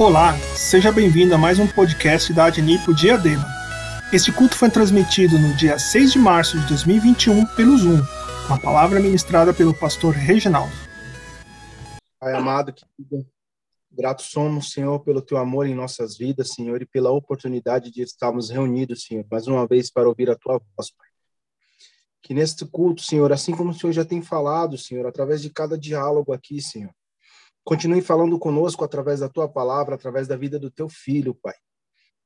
Olá, seja bem-vindo a mais um podcast da Adnipo Diadema. Este culto foi transmitido no dia 6 de março de 2021 pelo Zoom, com a palavra ministrada pelo pastor Reginaldo. Pai amado, querido, grato somos, Senhor, pelo teu amor em nossas vidas, Senhor, e pela oportunidade de estarmos reunidos, Senhor, mais uma vez para ouvir a tua voz, Pai. Que neste culto, Senhor, assim como o Senhor já tem falado, Senhor, através de cada diálogo aqui, Senhor, continue falando conosco através da tua palavra, através da vida do teu filho, Pai.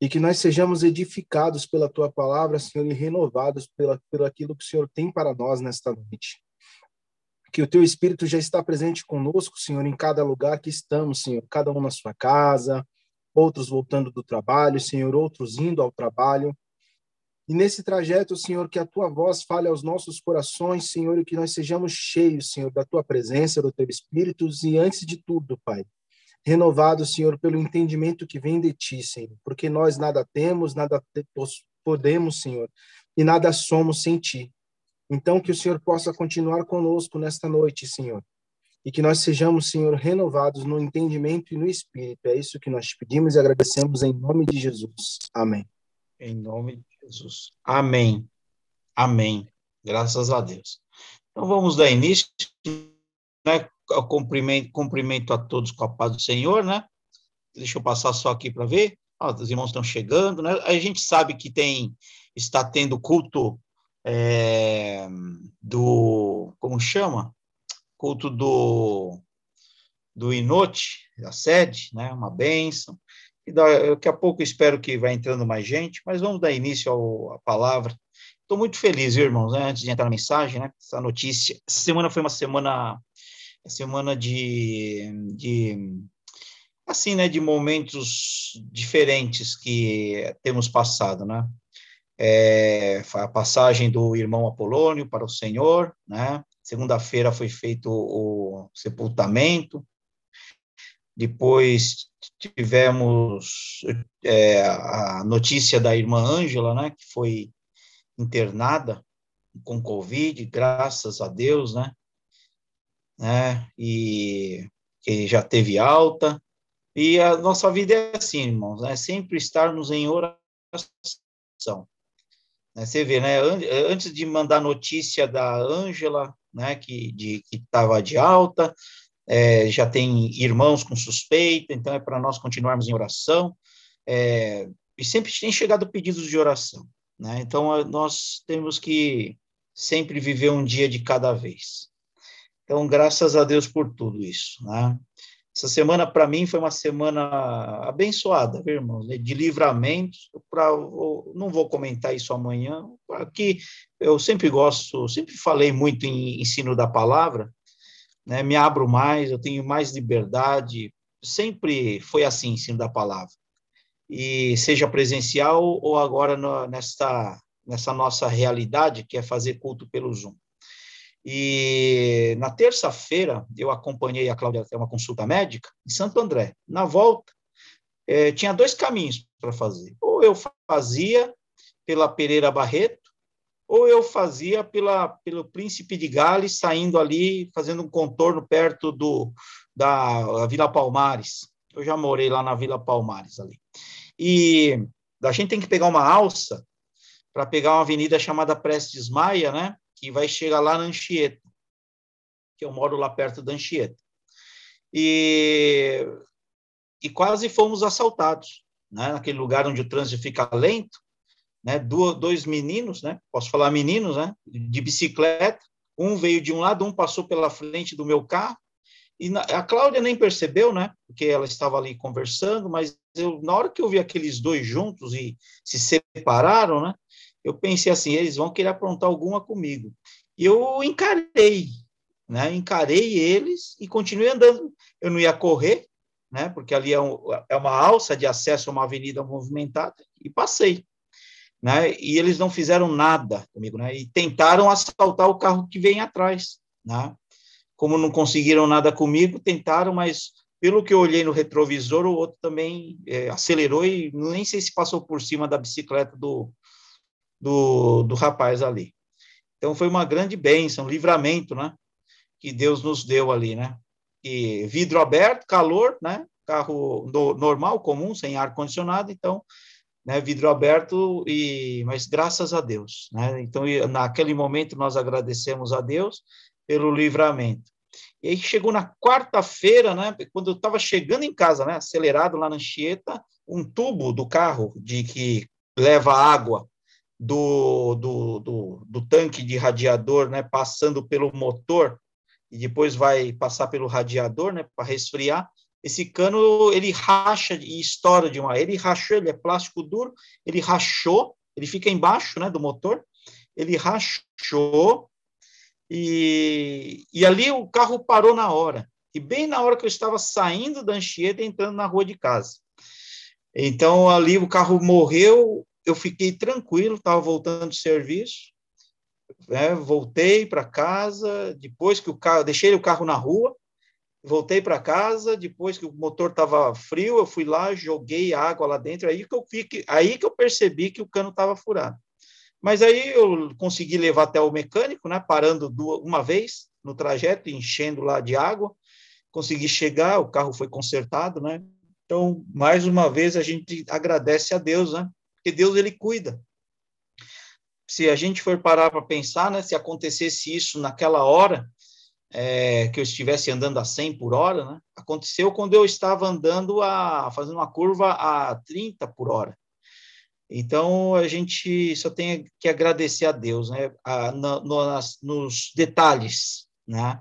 E que nós sejamos edificados pela tua palavra, Senhor, e renovados pela, pelo aquilo que o Senhor tem para nós nesta noite. Que o teu Espírito já está presente conosco, Senhor, em cada lugar que estamos, Senhor, cada um na sua casa, outros voltando do trabalho, Senhor, outros indo ao trabalho. E nesse trajeto, Senhor, que a tua voz fale aos nossos corações, Senhor, e que nós sejamos cheios, Senhor, da tua presença, do teu Espírito, e antes de tudo, Pai, renovados, Senhor, pelo entendimento que vem de ti, Senhor, porque nós nada temos, nada podemos, Senhor, e nada somos sem ti. Então, que o Senhor possa continuar conosco nesta noite, Senhor, e que nós sejamos, Senhor, renovados no entendimento e no espírito. É isso que nós pedimos e agradecemos em nome de Jesus. Amém. Em nome de Jesus. Amém. Amém. Graças a Deus. Então vamos dar início, né? Cumprimento, cumprimento a todos com a paz do Senhor, né? Deixa eu passar só aqui para ver. Os irmãos estão chegando, né? A gente sabe que tem, está tendo culto é, do, como chama? Culto do, do Inote, da sede, né? Uma bênção. Daqui a pouco espero que vai entrando mais gente, mas vamos dar início ao, à palavra. Estou muito feliz, viu, irmãos, né? antes de entrar na mensagem, né? Essa notícia. Essa semana foi uma semana, semana de, de assim, né, de momentos diferentes que temos passado, né? É, a passagem do irmão Apolônio para o Senhor, né? Segunda-feira foi feito o sepultamento, depois tivemos é, a notícia da irmã Ângela, né, que foi internada com Covid, graças a Deus, né, né, e que já teve alta. E a nossa vida é assim, irmãos, né, sempre estarmos em oração. Né, você vê, né, antes de mandar notícia da Ângela, né, que estava de, de alta, é, já tem irmãos com suspeita, então é para nós continuarmos em oração. É, e sempre tem chegado pedidos de oração, né? Então nós temos que sempre viver um dia de cada vez. Então, graças a Deus por tudo isso, né? Essa semana, para mim, foi uma semana abençoada, viu, irmãos? De livramento. Pra, não vou comentar isso amanhã. Aqui, eu sempre gosto, sempre falei muito em ensino da palavra, né, me abro mais, eu tenho mais liberdade, sempre foi assim, ensino da palavra. E seja presencial ou agora no, nesta, nessa nossa realidade, que é fazer culto pelo Zoom. E na terça-feira, eu acompanhei a Cláudia até uma consulta médica em Santo André. Na volta, é, tinha dois caminhos para fazer. Ou eu fazia pela Pereira Barreto, ou eu fazia pela, pelo Príncipe de Gales, saindo ali, fazendo um contorno perto do, da Vila Palmares. Eu já morei lá na Vila Palmares ali. E a gente tem que pegar uma alça para pegar uma avenida chamada Prestes Maia, né? Que vai chegar lá na Anchieta, que eu moro lá perto da Anchieta. E, e quase fomos assaltados, né? Naquele lugar onde o trânsito fica lento, né, dois meninos, né, posso falar meninos, né, de bicicleta, um veio de um lado, um passou pela frente do meu carro, e a Cláudia nem percebeu, né, porque ela estava ali conversando, mas eu, na hora que eu vi aqueles dois juntos e se separaram, né, eu pensei assim, eles vão querer aprontar alguma comigo. E eu encarei, né, encarei eles e continuei andando. Eu não ia correr, né, porque ali é, um, é uma alça de acesso a uma avenida movimentada, e passei né? E eles não fizeram nada comigo, né? E tentaram assaltar o carro que vem atrás, né? Como não conseguiram nada comigo, tentaram, mas pelo que eu olhei no retrovisor, o outro também é, acelerou e nem sei se passou por cima da bicicleta do, do, do rapaz ali. Então foi uma grande bênção, livramento, né? Que Deus nos deu ali, né? E vidro aberto, calor, né? carro normal, comum, sem ar-condicionado, então, né, vidro aberto, e mas graças a Deus. Né? Então, naquele momento, nós agradecemos a Deus pelo livramento. E aí chegou na quarta-feira, né, quando eu estava chegando em casa, né, acelerado lá na Anchieta, um tubo do carro de que leva água do, do, do, do, tanque de radiador, né, passando pelo motor e depois vai passar pelo radiador, né, para resfriar. Esse cano ele racha e estoura de uma, ele rachou, ele é plástico duro, ele rachou, ele fica embaixo, né, do motor, ele rachou e, e ali o carro parou na hora. E bem na hora que eu estava saindo da Anchieta, entrando na rua de casa. Então, ali o carro morreu, eu fiquei tranquilo, estava voltando do serviço, né, voltei para casa, depois que o carro, deixei o carro na rua, voltei para casa, depois que o motor estava frio, eu fui lá, joguei água lá dentro, aí que eu fiquei, aí que eu percebi que o cano estava furado. Mas aí eu consegui levar até o mecânico, né, parando duas, uma vez no trajeto, enchendo lá de água, consegui chegar, o carro foi consertado, né? Então, mais uma vez a gente agradece a Deus, né? Porque Deus ele cuida. Se a gente for parar para pensar, né, se acontecesse isso naquela hora, é, que eu estivesse andando a 100 por hora, né? Aconteceu quando eu estava andando a fazendo uma curva a 30 por hora. Então, a gente só tem que agradecer a Deus, né? A, no, nas, nos detalhes, né?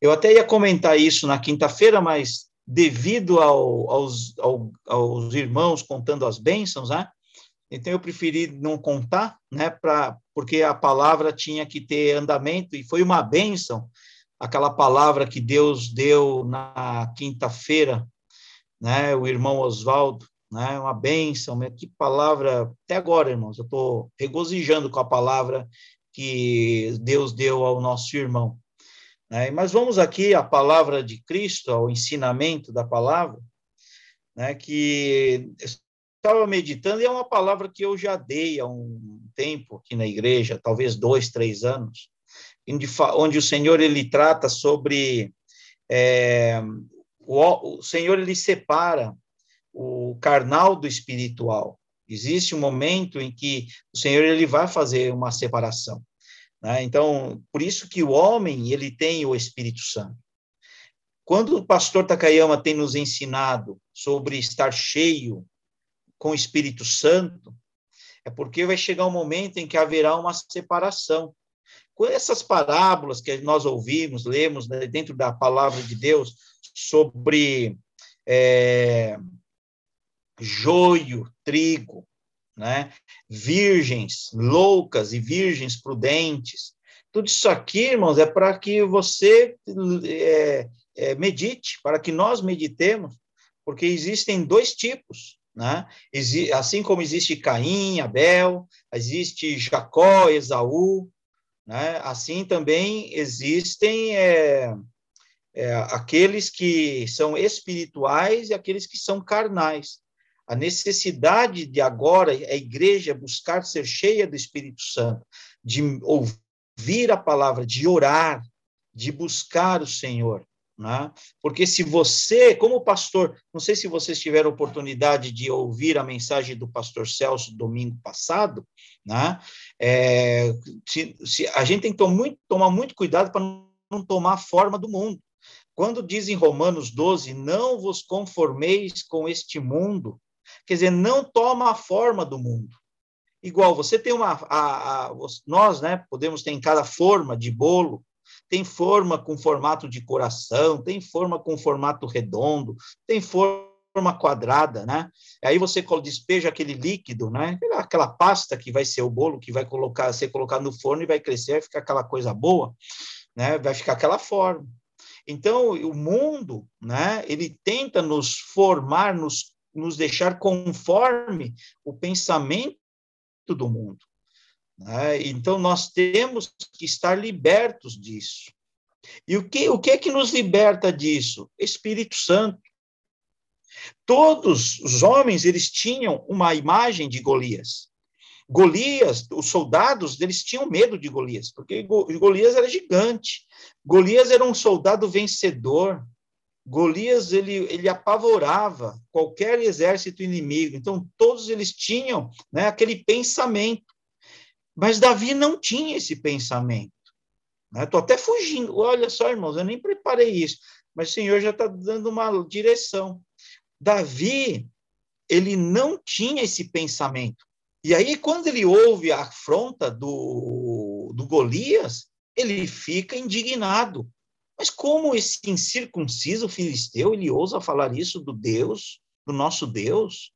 Eu até ia comentar isso na quinta-feira, mas devido ao, aos, ao, aos irmãos contando as bênçãos, né? Então, eu preferi não contar, né? Pra, porque a palavra tinha que ter andamento, e foi uma bênção, aquela palavra que Deus deu na quinta-feira, né? O irmão Oswaldo, né? Uma bênção, que palavra, até agora, irmãos, eu estou regozijando com a palavra que Deus deu ao nosso irmão. Né? Mas vamos aqui à palavra de Cristo, ao ensinamento da palavra, né? que estava meditando, e é uma palavra que eu já dei há um tempo aqui na igreja, talvez dois, três anos, onde o Senhor ele trata sobre é, o, o Senhor ele separa o carnal do espiritual. Existe um momento em que o Senhor ele vai fazer uma separação. Né? Então, por isso que o homem ele tem o Espírito Santo. Quando o pastor Takayama tem nos ensinado sobre estar cheio com o Espírito Santo, é porque vai chegar um momento em que haverá uma separação. Com essas parábolas que nós ouvimos, lemos né, dentro da palavra de Deus sobre é, joio, trigo, né? virgens loucas e virgens prudentes. Tudo isso aqui, irmãos, é para que você é, é, medite, para que nós meditemos, porque existem dois tipos, né? Assim como existe Caim, Abel, existe Jacó, Esaú, né? Assim também existem é, é, aqueles que são espirituais e aqueles que são carnais. A necessidade de agora a igreja buscar ser cheia do Espírito Santo, de ouvir a palavra, de orar, de buscar o Senhor. Né? Porque se você, como pastor, não sei se vocês tiveram oportunidade de ouvir a mensagem do pastor Celso domingo passado, né? É, se, se, a gente tem que tomar muito, tomar muito cuidado para não tomar a forma do mundo. Quando diz em Romanos 12, não vos conformeis com este mundo, Quer dizer, não toma a forma do mundo. Igual, você tem uma. A, a, nós, né, podemos ter em cada forma de bolo, tem forma com formato de coração, tem forma com formato redondo, tem forma quadrada, né? Aí você despeja aquele líquido, né? Aquela pasta que vai ser o bolo, que vai colocar, ser colocado no forno e vai crescer, vai ficar aquela coisa boa, né? Vai ficar aquela forma. Então, o mundo, né? Ele tenta nos formar, nos nos deixar conforme o pensamento do mundo. Né? Então, nós temos que estar libertos disso. E o que, o que é que nos liberta disso? Espírito Santo. Todos os homens, eles tinham uma imagem de Golias. Golias, os soldados, eles tinham medo de Golias, porque Golias era gigante. Golias era um soldado vencedor, Golias ele, ele apavorava qualquer exército inimigo. Então todos eles tinham, né, aquele pensamento. Mas Davi não tinha esse pensamento. Estou né? até fugindo. Olha só, irmãos, eu nem preparei isso, mas o Senhor já está dando uma direção. Davi, ele não tinha esse pensamento. E aí, quando ele ouve a afronta do, do Golias, ele fica indignado. Mas como esse incircunciso filisteu, ele ousa falar isso do Deus, do nosso Deus?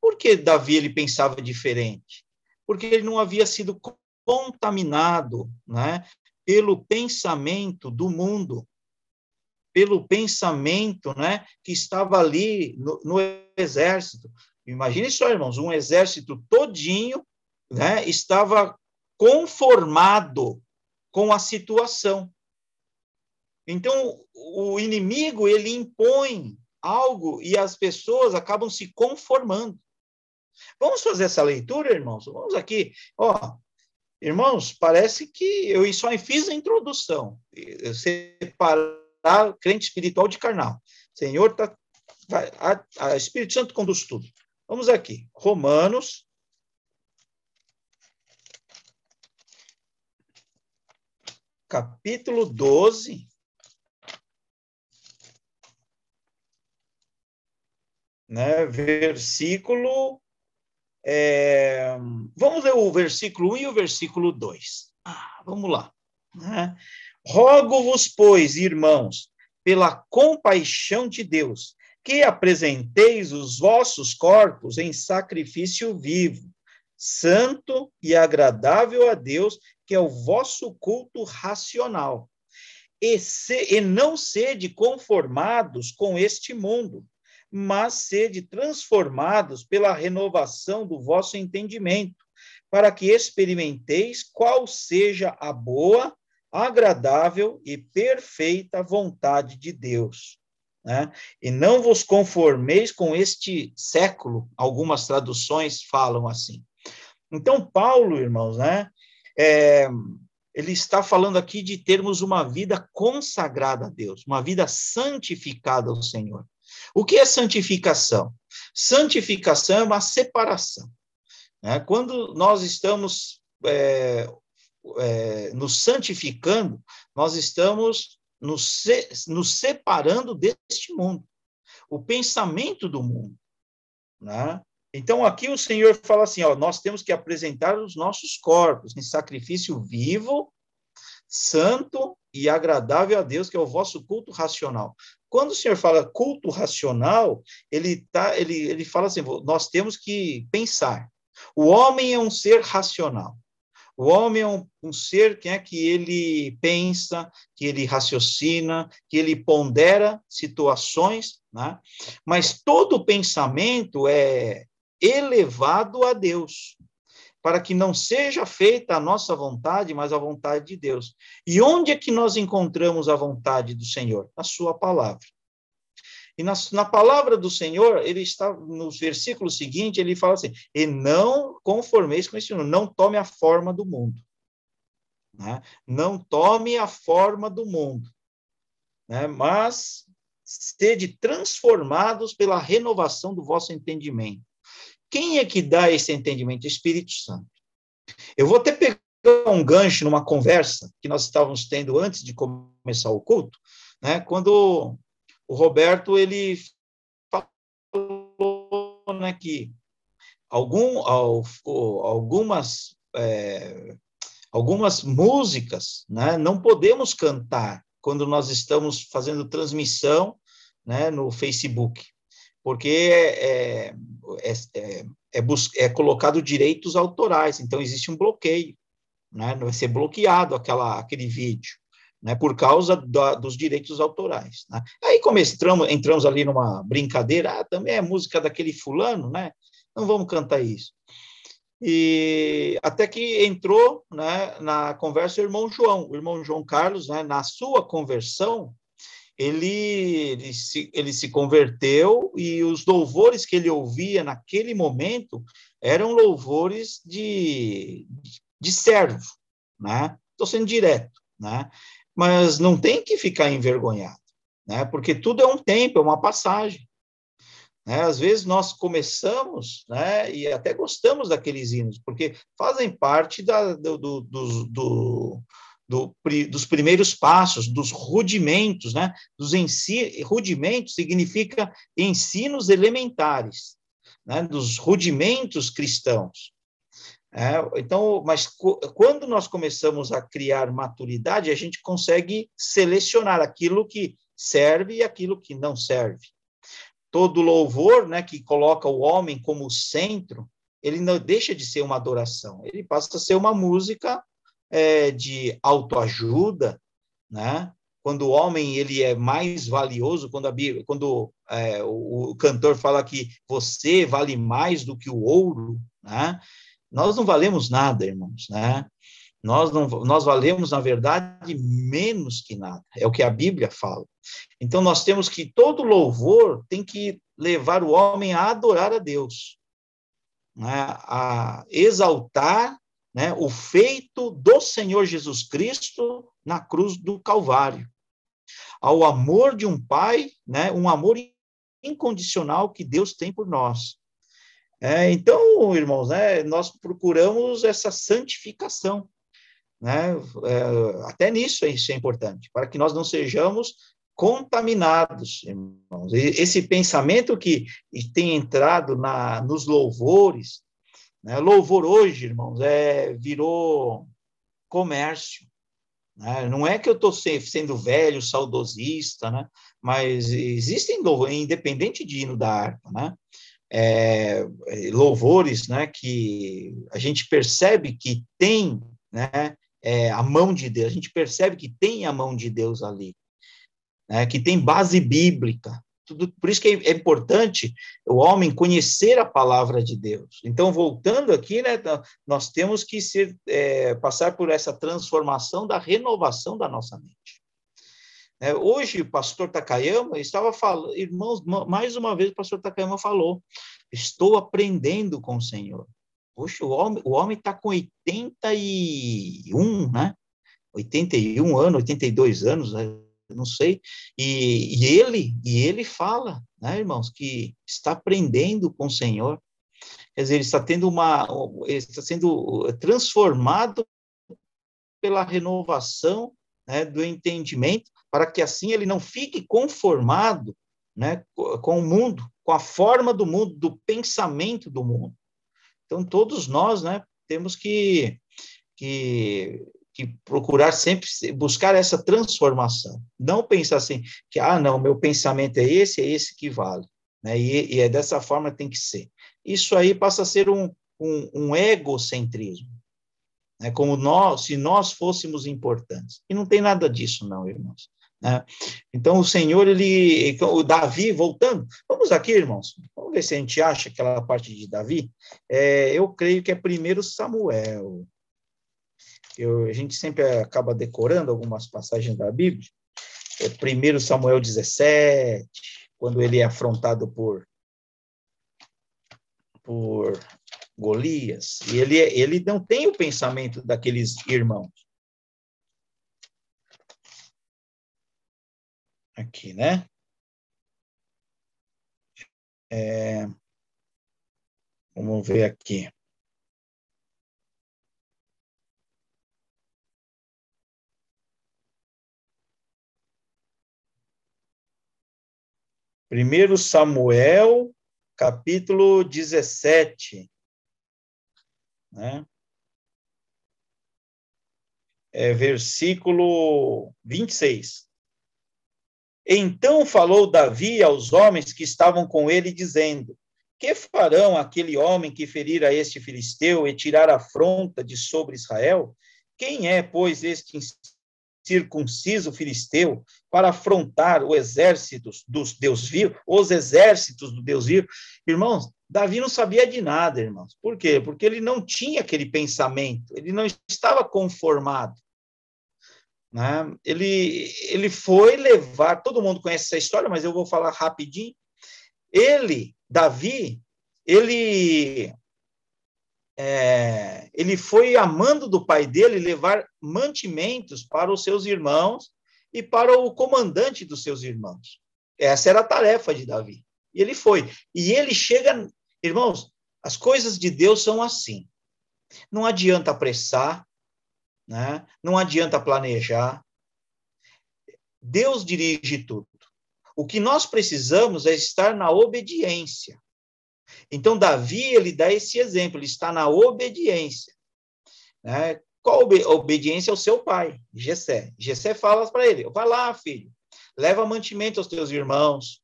Por que Davi ele pensava diferente? Porque ele não havia sido contaminado né, pelo pensamento do mundo, pelo pensamento né, que estava ali no, no exército. Imagine só, irmãos, um exército todinho né, estava conformado com a situação. Então, o inimigo, ele impõe algo e as pessoas acabam se conformando. Vamos fazer essa leitura, irmãos? Vamos aqui. Ó, irmãos, parece que eu só fiz a introdução. Separar crente espiritual de carnal. Senhor, tá, vai, a, a Espírito Santo conduz tudo. Vamos aqui. Romanos capítulo 12, né, versículo. É, vamos ler o versículo 1 e o versículo 2. Ah, vamos lá. Né? Rogo-vos, pois, irmãos, pela compaixão de Deus, que apresenteis os vossos corpos em sacrifício vivo, santo e agradável a Deus, que é o vosso culto racional. E, se, e não sede conformados com este mundo, mas sede transformados pela renovação do vosso entendimento, para que experimenteis qual seja a boa, agradável e perfeita vontade de Deus. Né? E não vos conformeis com este século, algumas traduções falam assim. Então, Paulo, irmãos, né, é, ele está falando aqui de termos uma vida consagrada a Deus, uma vida santificada ao Senhor. O que é santificação? Santificação é uma separação. Né? Quando nós estamos é, é, nos santificando, nós estamos nos, nos separando deste mundo, o pensamento do mundo. Né? Então, aqui o Senhor fala assim: ó, nós temos que apresentar os nossos corpos em sacrifício vivo, santo e agradável a Deus, que é o vosso culto racional. Quando o Senhor fala culto racional, ele, tá, ele, ele fala assim: nós temos que pensar. O homem é um ser racional. O homem é um, um ser que é que ele pensa, que ele raciocina, que ele pondera situações, né? mas todo pensamento é elevado a Deus para que não seja feita a nossa vontade, mas a vontade de Deus. E onde é que nós encontramos a vontade do Senhor? Na Sua palavra. E na, na palavra do Senhor, ele está no versículo seguinte, ele fala assim: e não conformeis com esse mundo, não tome a forma do mundo. Né? Não tome a forma do mundo, né? mas sede transformados pela renovação do vosso entendimento quem é que dá esse entendimento? Espírito Santo. Eu vou até pegar um gancho numa conversa que nós estávamos tendo antes de começar o culto, né? Quando o Roberto ele falou né, que algum, algumas é, algumas músicas, né, não podemos cantar quando nós estamos fazendo transmissão, né, no Facebook porque é, é, é, é, é, colocado direitos autorais, então existe um bloqueio, né? vai ser bloqueado aquela, aquele vídeo, né? por causa da, dos direitos autorais. Né? Aí começamos, entramos ali numa brincadeira, ah, também é música daquele fulano, né? não vamos cantar isso. E até que entrou né, na conversa o irmão João, o irmão João Carlos, né, na sua conversão, ele, ele, se, ele se converteu e os louvores que ele ouvia naquele momento eram louvores de, de servo, né? Estou sendo direto, né? Mas não tem que ficar envergonhado. né? Porque tudo é um tempo, é uma passagem. Né? Às vezes nós começamos, né? E até gostamos daqueles hinos, porque fazem parte da, do, do, do, do do, dos primeiros passos, dos rudimentos, né? Dos ensi rudimentos significa ensinos elementares, né? Dos rudimentos cristãos. É, então, mas quando nós começamos a criar maturidade, a gente consegue selecionar aquilo que serve e aquilo que não serve. Todo louvor, né, que coloca o homem como centro, ele não deixa de ser uma adoração, ele passa a ser uma música é, de autoajuda, né? Quando o homem ele é mais valioso, quando, a, quando é, o, o, cantor fala que você vale mais do que o ouro, né? Nós não valemos nada, irmãos, né? Nós, não, nós valemos, na verdade, menos que nada. É o que a Bíblia fala. Então, nós temos que, todo louvor tem que levar o homem a adorar a Deus, né? a exaltar né, o feito do Senhor Jesus Cristo na cruz do Calvário, ao amor de um pai, né, um amor incondicional que Deus tem por nós. É, então, irmãos, né, nós procuramos essa santificação, né, é, até nisso isso é importante, para que nós não sejamos contaminados, irmãos. Esse pensamento que tem entrado na, nos louvores, né? Louvor hoje, irmãos, é, virou comércio. Né? Não é que eu estou sendo velho, saudosista, né? mas existem independente de hino da harpa, né? É, louvores né, que a gente percebe que tem né, é, a mão de Deus, a gente percebe que tem a mão de Deus ali, né, que tem base bíblica, tudo, por isso que é, é importante o homem conhecer a palavra de Deus. Então, voltando aqui, né, tá, nós temos que ser, é, passar por essa transformação da renovação da nossa mente. É, hoje, o pastor Takayama estava falando, irmãos, mais uma vez o pastor Takayama falou, estou aprendendo com o Senhor. Poxa, o homem o homem está com 81, né? 81 anos, 82 anos, né? Não sei. E, e, ele e ele fala, né, irmãos, que está aprendendo com o Senhor. Quer dizer, ele está tendo uma, está sendo transformado pela renovação né, do entendimento, para que assim ele não fique conformado, né, com o mundo, com a forma do mundo, do pensamento do mundo. Então todos nós, né, temos que que que procurar sempre buscar essa transformação. Não pensar assim, que, ah, não, meu pensamento é esse, é esse que vale. Né? E, e é dessa forma que tem que ser. Isso aí passa a ser um, um, um egocentrismo. Né? Como nós, se nós fôssemos importantes. E não tem nada disso, não, irmãos. Né? Então, o Senhor, ele, o Davi, voltando, vamos aqui, irmãos, vamos ver se a gente acha aquela parte de Davi. É, eu creio que é primeiro Samuel eu, a gente sempre acaba decorando algumas passagens da Bíblia. É 1 Samuel 17, quando ele é afrontado por, por Golias, e ele, ele não tem o pensamento daqueles irmãos. Aqui, né? É, vamos ver aqui. Primeiro Samuel, capítulo 17. Né? É, versículo 26. Então falou Davi aos homens que estavam com ele, dizendo: Que farão aquele homem que ferir a este filisteu e tirar a afronta de sobre Israel? Quem é, pois, este circunciso filisteu para afrontar o exército dos Deus vivos, os exércitos do Deus vivo. Irmãos, Davi não sabia de nada, irmãos. Por quê? Porque ele não tinha aquele pensamento, ele não estava conformado. Né? Ele, ele foi levar, todo mundo conhece essa história, mas eu vou falar rapidinho. Ele, Davi, ele é, ele foi amando do pai dele levar mantimentos para os seus irmãos e para o comandante dos seus irmãos. Essa era a tarefa de Davi. E ele foi. E ele chega, irmãos, as coisas de Deus são assim. Não adianta apressar, né? não adianta planejar. Deus dirige tudo. O que nós precisamos é estar na obediência. Então, Davi, ele dá esse exemplo, ele está na obediência. Né? Qual ob obediência ao seu pai, Jessé? Jessé fala para ele, vai lá, filho, leva mantimento aos teus irmãos,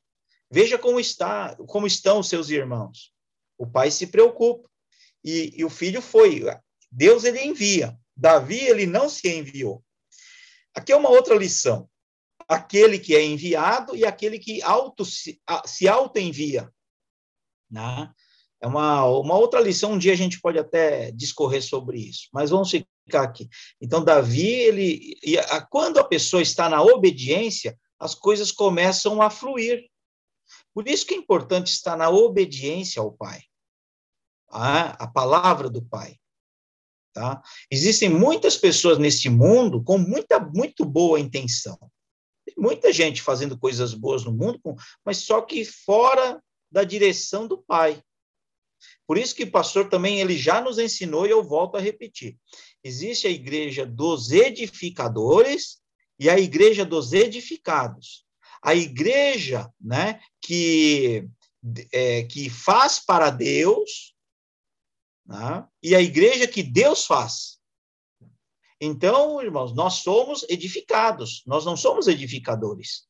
veja como está, como estão os seus irmãos. O pai se preocupa. E, e o filho foi. Deus ele envia. Davi ele não se enviou. Aqui é uma outra lição. Aquele que é enviado e aquele que auto, se, se auto-envia. Né? É uma, uma outra lição, um dia a gente pode até discorrer sobre isso, mas vamos ficar aqui. Então, Davi, ele, e a, quando a pessoa está na obediência, as coisas começam a fluir. Por isso que é importante estar na obediência ao Pai, a, palavra do Pai. Tá? Existem muitas pessoas nesse mundo com muita, muito boa intenção. Tem muita gente fazendo coisas boas no mundo, mas só que fora da direção do Pai. Por isso que o pastor também ele já nos ensinou e eu volto a repetir. Existe a igreja dos edificadores e a igreja dos edificados. A igreja, né, que é, que faz para Deus, né, e a igreja que Deus faz. Então, irmãos, nós somos edificados, nós não somos edificadores.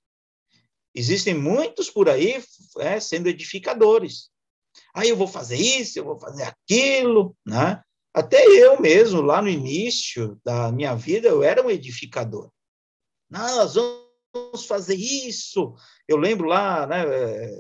Existem muitos por aí é, sendo edificadores. Aí eu vou fazer isso, eu vou fazer aquilo, né? Até eu mesmo, lá no início da minha vida, eu era um edificador. Nós vamos fazer isso. Eu lembro lá, né, é,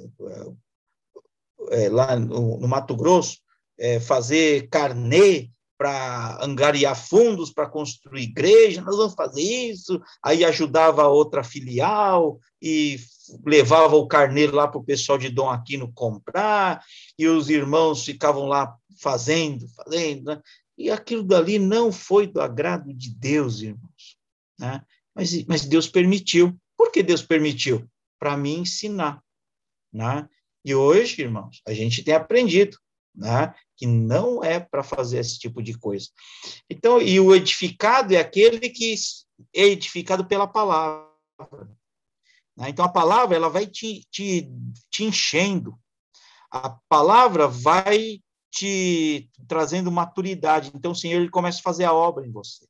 é, lá no, no, Mato Grosso, é, fazer carnê para angariar fundos para construir igreja, nós vamos fazer isso. Aí ajudava a outra filial e levava o carneiro lá para o pessoal de Dom Aquino comprar, e os irmãos ficavam lá fazendo, fazendo, né? e aquilo dali não foi do agrado de Deus, irmãos. Né? Mas, mas Deus permitiu. Por que Deus permitiu? Para me ensinar. Né? E hoje, irmãos, a gente tem aprendido né? que não é para fazer esse tipo de coisa. Então, e o edificado é aquele que é edificado pela palavra. Né? Então, a palavra ela vai te, te, te enchendo, a palavra vai te trazendo maturidade. Então, o Senhor ele começa a fazer a obra em você.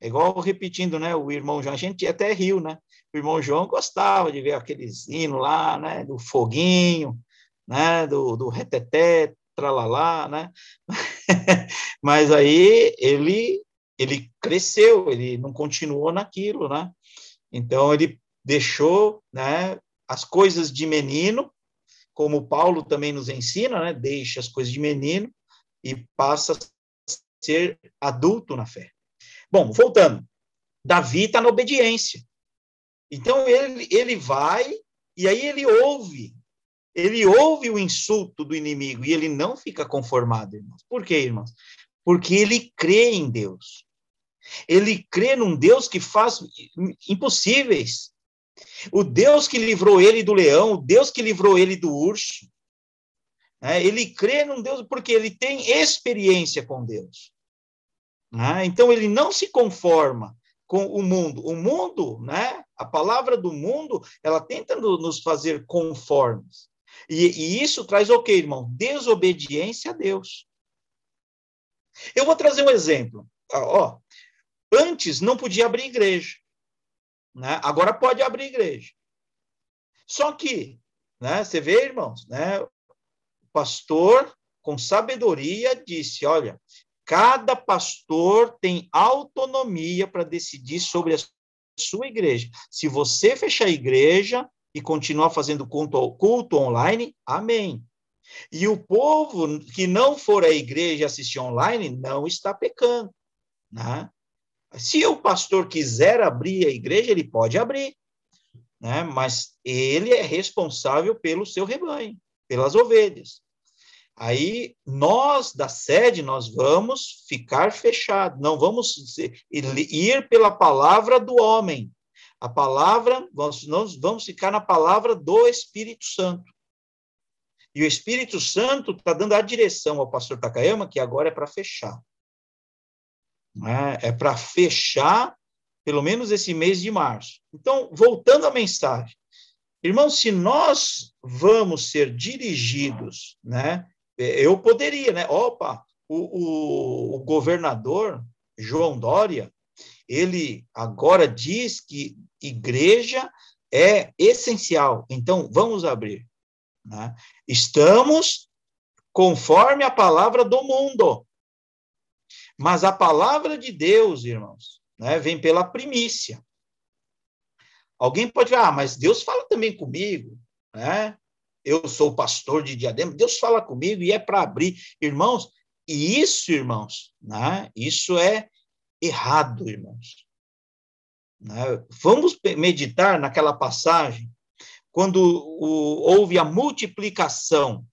É igual repetindo, né? O irmão João, a gente até riu, né? O irmão João gostava de ver aqueles hinos lá, né? Do foguinho, né? Do, do reteté, tralalá, né? Mas aí ele ele cresceu, ele não continuou naquilo, né? Então ele deixou né, as coisas de menino, como Paulo também nos ensina, né, deixa as coisas de menino e passa a ser adulto na fé. Bom, voltando. Davi está na obediência. Então ele, ele vai e aí ele ouve. Ele ouve o insulto do inimigo e ele não fica conformado, irmãos. Por quê, irmãos? Porque ele crê em Deus. Ele crê num Deus que faz impossíveis. O Deus que livrou ele do leão, o Deus que livrou ele do urso. Né? Ele crê num Deus porque ele tem experiência com Deus. Né? Então ele não se conforma com o mundo. O mundo, né? A palavra do mundo, ela tenta nos fazer conformes. E, e isso traz o quê, irmão? Desobediência a Deus. Eu vou trazer um exemplo. Ó, antes não podia abrir igreja. Né? Agora pode abrir igreja. Só que, né, você vê, irmãos, né, o pastor, com sabedoria, disse: olha, cada pastor tem autonomia para decidir sobre a sua igreja. Se você fechar a igreja e continuar fazendo culto, culto online, amém. E o povo que não for à igreja assistir online não está pecando. Né? Se o pastor quiser abrir a igreja, ele pode abrir, né? mas ele é responsável pelo seu rebanho, pelas ovelhas. Aí nós da sede nós vamos ficar fechados, não vamos ir pela palavra do homem, A palavra, nós, vamos ficar na palavra do Espírito Santo. E o Espírito Santo está dando a direção ao pastor Takayama, que agora é para fechar. É, é para fechar, pelo menos esse mês de março. Então, voltando à mensagem. Irmãos, se nós vamos ser dirigidos, né? Eu poderia, né? Opa, o, o, o governador João Dória, ele agora diz que igreja é essencial. Então, vamos abrir. Né? Estamos conforme a palavra do mundo. Mas a palavra de Deus, irmãos, né, vem pela primícia. Alguém pode falar, ah, mas Deus fala também comigo, né? Eu sou pastor de diadema, Deus fala comigo e é para abrir. Irmãos, e isso, irmãos, né, isso é errado, irmãos. Né? Vamos meditar naquela passagem quando houve a multiplicação,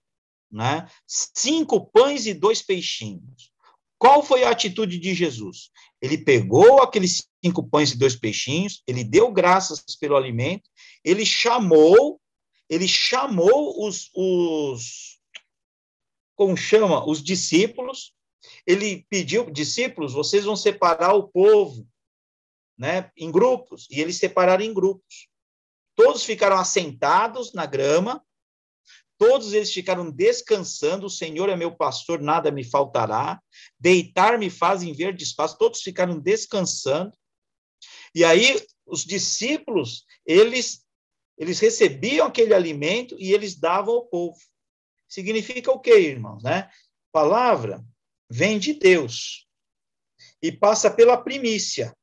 né? Cinco pães e dois peixinhos. Qual foi a atitude de Jesus? Ele pegou aqueles cinco pães e dois peixinhos, ele deu graças pelo alimento, ele chamou, ele chamou os, os como chama, os discípulos, ele pediu, discípulos, vocês vão separar o povo, né, em grupos, e eles separaram em grupos. Todos ficaram assentados na grama, todos eles ficaram descansando, o Senhor é meu pastor, nada me faltará, deitar-me fazem ver despaço, todos ficaram descansando. E aí os discípulos, eles eles recebiam aquele alimento e eles davam ao povo. Significa o quê, irmãos, né? Palavra vem de Deus e passa pela primícia.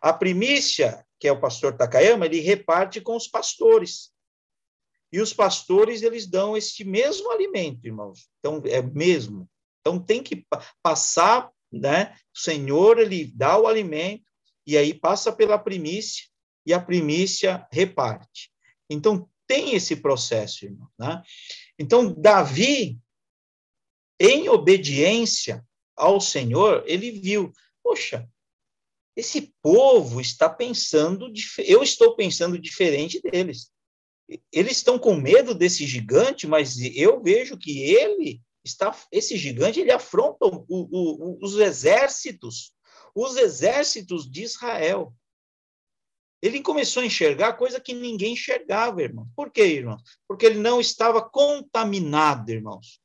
A primícia, que é o pastor Takayama, ele reparte com os pastores. E os pastores, eles dão este mesmo alimento, irmãos. Então, é mesmo. Então, tem que passar, né? O Senhor, ele dá o alimento, e aí passa pela primícia, e a primícia reparte. Então, tem esse processo, irmão. Né? Então, Davi, em obediência ao Senhor, ele viu, poxa, esse povo está pensando, eu estou pensando diferente deles. Eles estão com medo desse gigante, mas eu vejo que ele está, esse gigante, ele afronta o, o, os exércitos, os exércitos de Israel. Ele começou a enxergar coisa que ninguém enxergava, irmão. Por quê, irmão? Porque ele não estava contaminado, irmãos.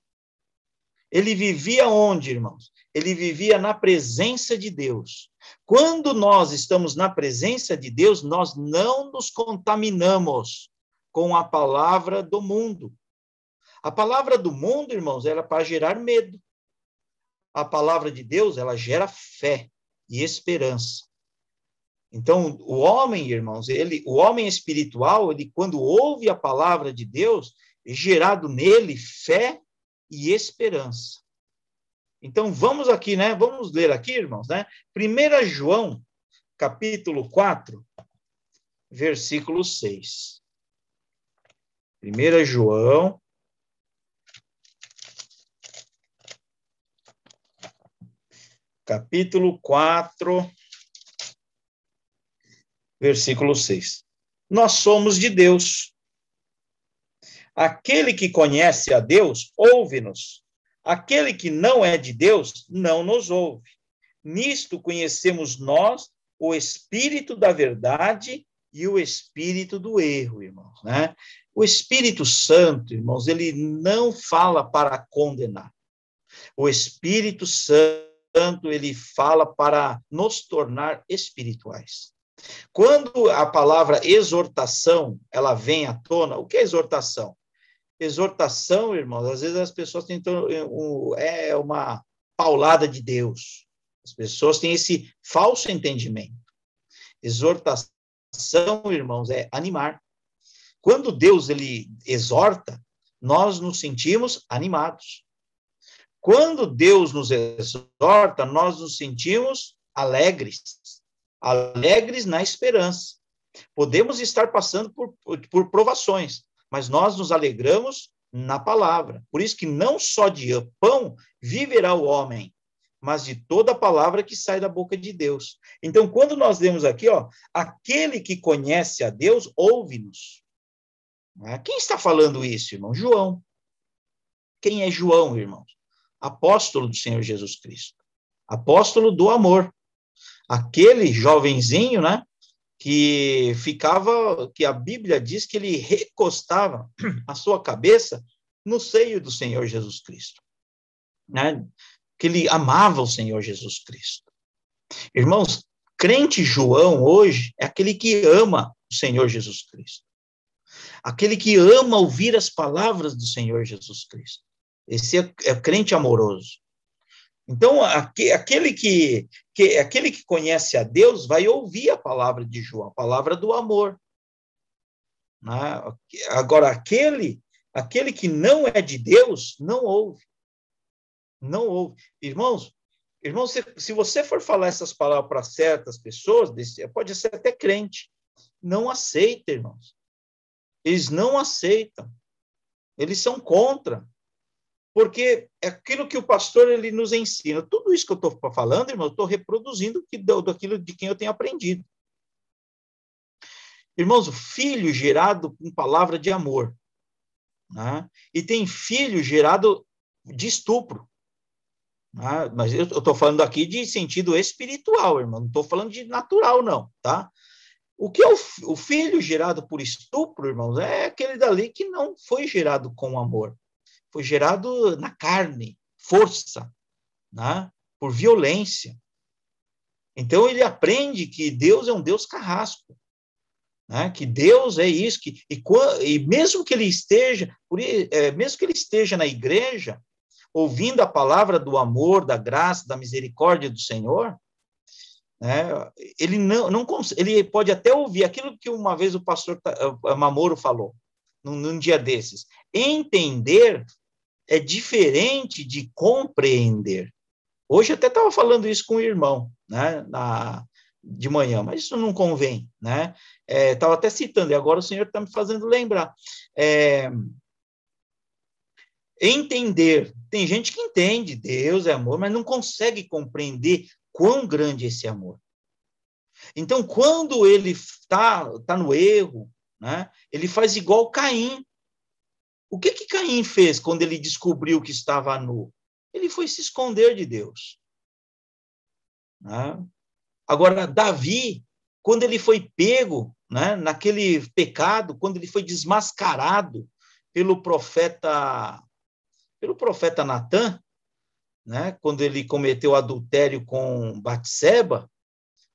Ele vivia onde, irmãos? Ele vivia na presença de Deus. Quando nós estamos na presença de Deus, nós não nos contaminamos com a palavra do mundo. A palavra do mundo, irmãos, era para gerar medo. A palavra de Deus, ela gera fé e esperança. Então, o homem, irmãos, ele, o homem espiritual, ele quando ouve a palavra de Deus, é gerado nele fé e esperança. Então, vamos aqui, né? Vamos ler aqui, irmãos, né? 1 João, capítulo 4, versículo 6. 1 João, capítulo 4, versículo 6. Nós somos de Deus Aquele que conhece a Deus, ouve-nos. Aquele que não é de Deus, não nos ouve. Nisto conhecemos nós o espírito da verdade e o espírito do erro, irmãos, né? O Espírito Santo, irmãos, ele não fala para condenar. O Espírito Santo, ele fala para nos tornar espirituais. Quando a palavra exortação, ela vem à tona, o que é exortação? Exortação, irmãos, às vezes as pessoas tentam é uma paulada de Deus. As pessoas têm esse falso entendimento. Exortação, irmãos, é animar. Quando Deus ele exorta, nós nos sentimos animados. Quando Deus nos exorta, nós nos sentimos alegres, alegres na esperança. Podemos estar passando por, por provações, mas nós nos alegramos na palavra. Por isso que não só de pão viverá o homem, mas de toda palavra que sai da boca de Deus. Então, quando nós lemos aqui, ó, aquele que conhece a Deus, ouve-nos. Né? Quem está falando isso, irmão? João. Quem é João, irmãos? Apóstolo do Senhor Jesus Cristo. Apóstolo do amor. Aquele jovenzinho, né? Que ficava, que a Bíblia diz que ele recostava a sua cabeça no seio do Senhor Jesus Cristo. Né? Que ele amava o Senhor Jesus Cristo. Irmãos, crente João hoje é aquele que ama o Senhor Jesus Cristo aquele que ama ouvir as palavras do Senhor Jesus Cristo. Esse é, é crente amoroso. Então, aquele que, que, aquele que conhece a Deus vai ouvir a palavra de João, a palavra do amor. Né? Agora, aquele, aquele que não é de Deus, não ouve. Não ouve. Irmãos, irmãos se, se você for falar essas palavras para certas pessoas, pode ser até crente, não aceita, irmãos. Eles não aceitam. Eles são contra. Porque é aquilo que o pastor ele nos ensina. Tudo isso que eu estou falando, irmão, eu estou reproduzindo que, daquilo de quem eu tenho aprendido. Irmãos, o filho gerado com palavra de amor. Né? E tem filho gerado de estupro. Né? Mas eu estou falando aqui de sentido espiritual, irmão. Não estou falando de natural, não, tá? O que é o, o filho gerado por estupro, irmãos, é aquele dali que não foi gerado com amor. Foi gerado na carne, força, né? por violência. Então ele aprende que Deus é um Deus carrasco, né? que Deus é isso, que, e, e mesmo que ele esteja, por, é, mesmo que ele esteja na igreja, ouvindo a palavra do amor, da graça, da misericórdia do Senhor, né? Ele não, não ele pode até ouvir aquilo que uma vez o pastor Mamoro falou, num, num dia desses. Entender é diferente de compreender. Hoje até estava falando isso com o irmão, né, na, de manhã, mas isso não convém, né? Estava é, até citando, e agora o senhor está me fazendo lembrar. É, entender, tem gente que entende, Deus é amor, mas não consegue compreender quão grande é esse amor. Então, quando ele está tá no erro, né, ele faz igual Caim. O que que Caim fez quando ele descobriu que estava nu? Ele foi se esconder de Deus. Né? Agora, Davi, quando ele foi pego né, naquele pecado, quando ele foi desmascarado pelo profeta pelo profeta Natan, né, quando ele cometeu adultério com Batseba,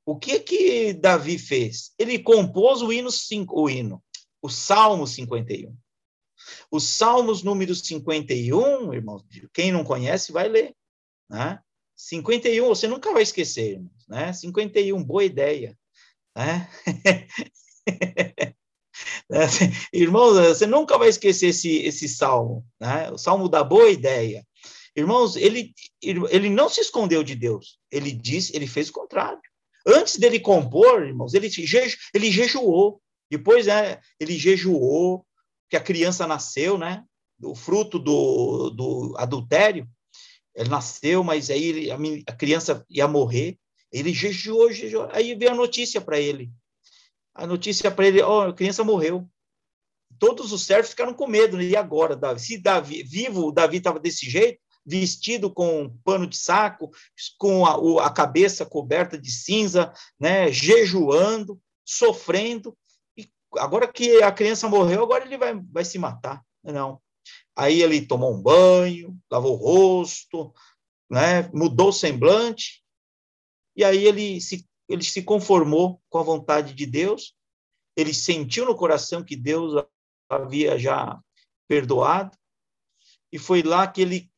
o que que Davi fez? Ele compôs o hino, o hino, o Salmo 51. Os Salmos número 51, irmãos, quem não conhece vai ler, né? 51, você nunca vai esquecer, irmãos, né? 51, boa ideia, né? Irmãos, você nunca vai esquecer esse, esse salmo, né? O salmo da boa ideia. Irmãos, ele, ele não se escondeu de Deus. Ele disse, ele fez o contrário. Antes dele compor, irmãos, ele, ele jejuou. Depois, né, ele jejuou, que a criança nasceu, né? O fruto do, do adultério. Ele nasceu, mas aí a, criança ia morrer. Ele jejuou, jejuou. Aí veio a notícia para ele. A notícia para ele, ó, oh, a criança morreu. Todos os servos ficaram com medo. Né? E agora, Davi? Se Davi, vivo, Davi estava desse jeito, vestido com um pano de saco, com a, a cabeça coberta de cinza, né, jejuando, sofrendo. Agora que a criança morreu, agora ele vai, vai se matar. Não. Aí ele tomou um banho, lavou o rosto, né, mudou o semblante, e aí ele se, ele se conformou com a vontade de Deus, ele sentiu no coração que Deus havia já perdoado, e foi lá que ele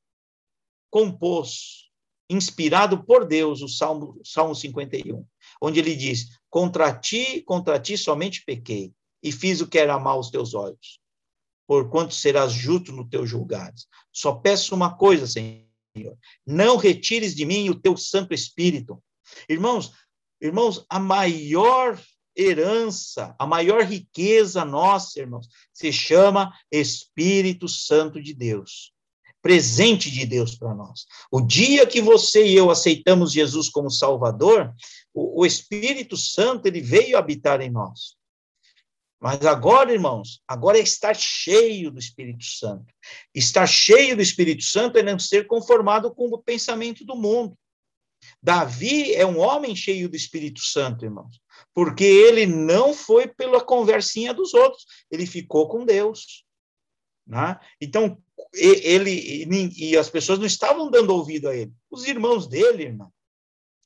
compôs, inspirado por Deus, o Salmo, Salmo 51, onde ele diz: Contra ti, contra ti somente pequei, e fiz o que era mal aos teus olhos, porquanto serás justo no teu julgados. Só peço uma coisa, Senhor, não retires de mim o teu Santo Espírito. Irmãos, irmãos, a maior herança, a maior riqueza nossa, irmãos, se chama Espírito Santo de Deus. presente de Deus para nós. O dia que você e eu aceitamos Jesus como Salvador, o, o Espírito Santo ele veio habitar em nós. Mas agora, irmãos, agora é estar cheio do Espírito Santo. Estar cheio do Espírito Santo é não ser conformado com o pensamento do mundo. Davi é um homem cheio do Espírito Santo, irmãos, porque ele não foi pela conversinha dos outros, ele ficou com Deus. Né? Então, ele e as pessoas não estavam dando ouvido a ele. Os irmãos dele, irmão,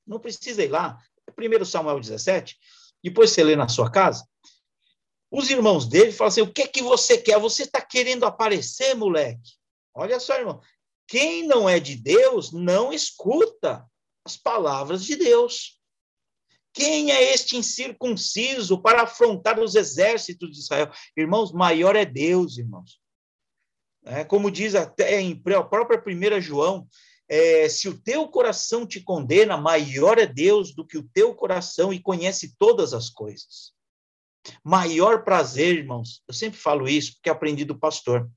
não precisa ir lá. Primeiro Samuel 17, depois você lê na sua casa. Os irmãos dele falam assim: o que é que você quer? Você está querendo aparecer, moleque? Olha só, irmão. Quem não é de Deus não escuta as palavras de Deus. Quem é este incircunciso para afrontar os exércitos de Israel? Irmãos, maior é Deus, irmãos. É, como diz até em a própria primeira João, é, se o teu coração te condena, maior é Deus do que o teu coração e conhece todas as coisas. Maior prazer, irmãos, eu sempre falo isso porque aprendi do pastor.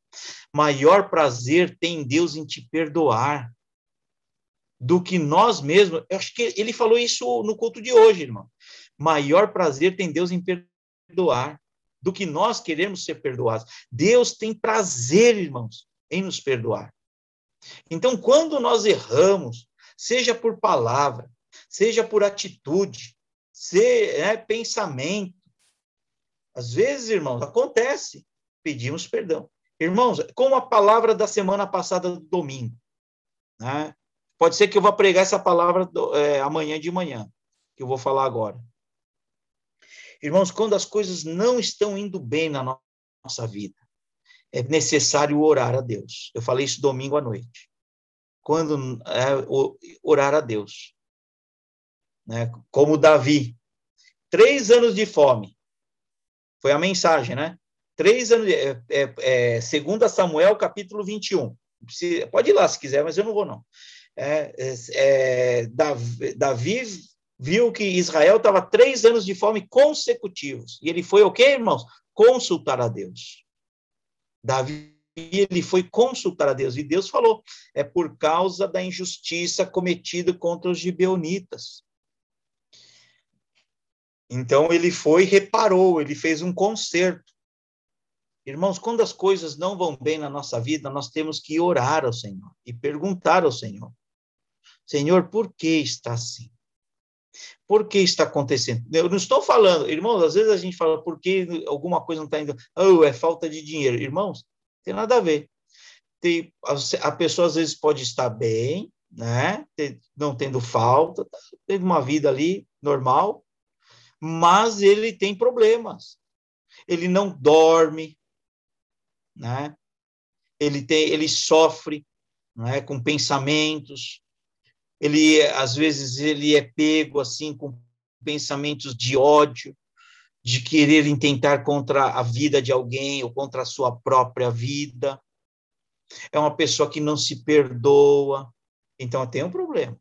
Maior prazer tem Deus em te perdoar do que nós mesmos. Eu acho que ele falou isso no culto de hoje, irmão. Maior prazer tem Deus em perdoar do que nós queremos ser perdoados. Deus tem prazer, irmãos, em nos perdoar. Então, quando nós erramos, seja por palavra, seja por atitude, seja é, pensamento, às vezes, irmãos, acontece, pedimos perdão. Irmãos, como a palavra da semana passada do domingo, né? Pode ser que eu vá pregar essa palavra do, é, amanhã de manhã, que eu vou falar agora. Irmãos, quando as coisas não estão indo bem na nossa vida, é necessário orar a Deus. Eu falei isso domingo à noite. Quando é, orar a Deus. Né? Como Davi, três anos de fome. Foi a mensagem, né? Três anos, é, é, é, segundo Samuel, capítulo 21. Pode ir lá se quiser, mas eu não vou, não é, é, é Davi, Davi viu que Israel estava três anos de fome consecutivos. E ele foi o quê, irmãos? Consultar a Deus. Davi ele foi consultar a Deus e Deus falou: é por causa da injustiça cometida contra os gibeonitas. Então ele foi, reparou, ele fez um conserto. Irmãos, quando as coisas não vão bem na nossa vida, nós temos que orar ao Senhor e perguntar ao Senhor. Senhor, por que está assim? Por que está acontecendo? Eu não estou falando, irmãos, às vezes a gente fala por que alguma coisa não está indo. Oh, é falta de dinheiro. Irmãos, tem nada a ver. Tem, a, a pessoa às vezes pode estar bem, né? não tendo falta, teve uma vida ali normal, mas ele tem problemas. Ele não dorme, né? Ele tem, ele sofre, né? Com pensamentos, ele às vezes ele é pego assim com pensamentos de ódio, de querer intentar contra a vida de alguém ou contra a sua própria vida. É uma pessoa que não se perdoa. Então tem um problema.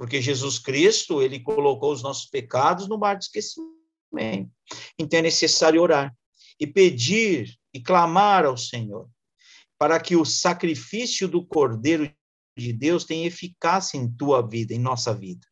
Porque Jesus Cristo, ele colocou os nossos pecados no mar de esquecimento. Então é necessário orar e pedir e clamar ao Senhor para que o sacrifício do Cordeiro de Deus tem eficácia em tua vida, em nossa vida.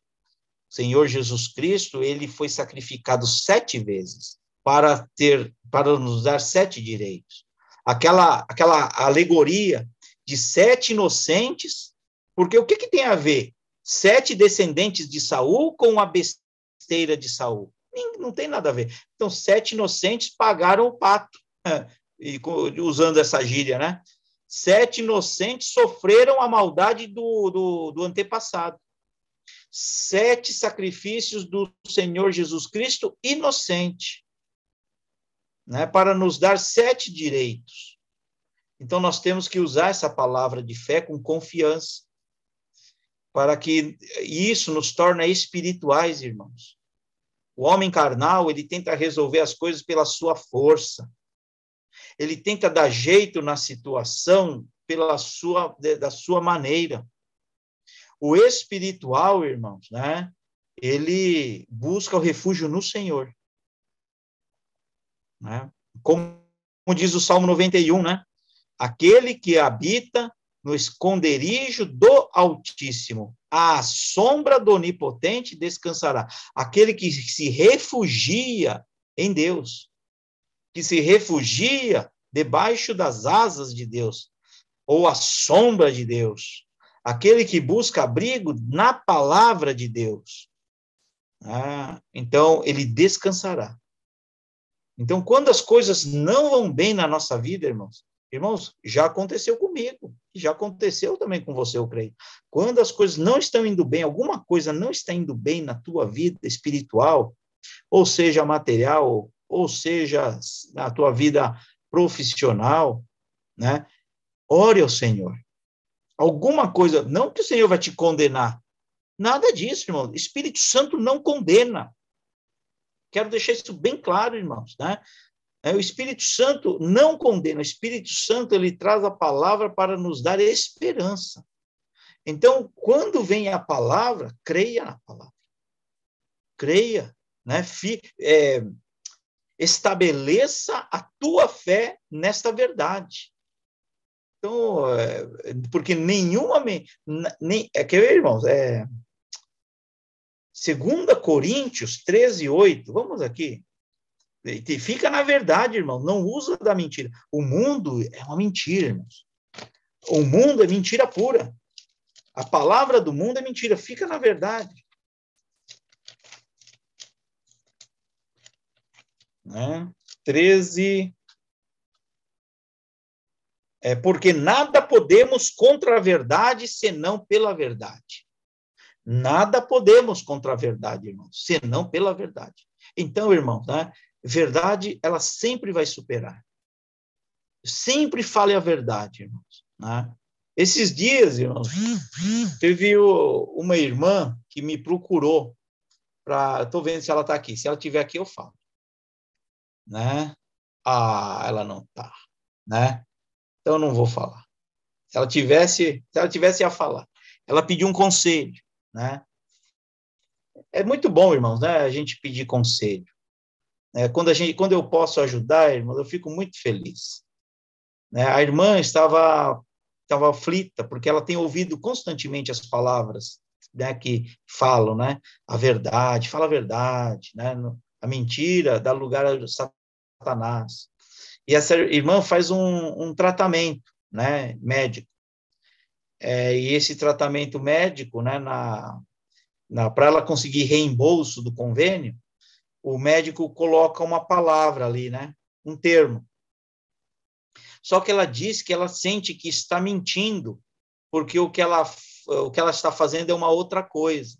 O Senhor Jesus Cristo, ele foi sacrificado sete vezes para ter, para nos dar sete direitos. Aquela, aquela alegoria de sete inocentes, porque o que, que tem a ver sete descendentes de Saul com a besteira de Saul? Não tem nada a ver. Então, sete inocentes pagaram o pato, e usando essa gíria, né? Sete inocentes sofreram a maldade do, do, do antepassado. Sete sacrifícios do Senhor Jesus Cristo inocente, né, para nos dar sete direitos. Então, nós temos que usar essa palavra de fé com confiança, para que isso nos torne espirituais, irmãos. O homem carnal, ele tenta resolver as coisas pela sua força ele tenta dar jeito na situação pela sua, da sua maneira. O espiritual, irmãos, né? Ele busca o refúgio no Senhor. Né? Como, diz o Salmo 91, né? Aquele que habita no esconderijo do Altíssimo, à sombra do Onipotente descansará. Aquele que se refugia em Deus, que se refugia debaixo das asas de Deus, ou à sombra de Deus, aquele que busca abrigo na palavra de Deus. Ah, então, ele descansará. Então, quando as coisas não vão bem na nossa vida, irmãos, irmãos, já aconteceu comigo, já aconteceu também com você, eu creio. Quando as coisas não estão indo bem, alguma coisa não está indo bem na tua vida espiritual, ou seja, material, ou seja, na tua vida profissional, né? Ore ao Senhor. Alguma coisa, não que o Senhor vai te condenar, nada disso, irmão. Espírito Santo não condena. Quero deixar isso bem claro, irmãos, né? É, o Espírito Santo não condena, o Espírito Santo ele traz a palavra para nos dar esperança. Então, quando vem a palavra, creia na palavra. Creia, né? é, estabeleça a tua fé nesta verdade. Então, é, porque nenhuma. Nem, é, ver, irmãos? É, 2 Coríntios 13, 8. Vamos aqui. Fica na verdade, irmão. Não usa da mentira. O mundo é uma mentira, irmãos. O mundo é mentira pura. A palavra do mundo é mentira. Fica na verdade. Né? 13. É porque nada podemos contra a verdade senão pela verdade. Nada podemos contra a verdade, irmãos, senão pela verdade. Então, irmãos, né, verdade, ela sempre vai superar. Sempre fale a verdade, irmãos. Né? Esses dias, irmãos, teve uma irmã que me procurou para. Estou vendo se ela está aqui. Se ela estiver aqui, eu falo. Né? Ah, ela não está. Né? Então não vou falar. Se ela tivesse, se ela tivesse a falar. Ela pediu um conselho né? É muito bom, irmãos, né? A gente pedir conselho. É, quando a gente, quando eu posso ajudar, irmãos, eu fico muito feliz. Né? A irmã estava estava aflita porque ela tem ouvido constantemente as palavras né, que falam, né? A verdade, fala a verdade, né? A mentira dá lugar a Satanás. E essa irmã faz um, um tratamento, né? Médico é, e esse tratamento médico, né, na, na para ela conseguir reembolso do convênio, o médico coloca uma palavra ali, né, um termo. Só que ela diz que ela sente que está mentindo, porque o que ela, o que ela está fazendo é uma outra coisa.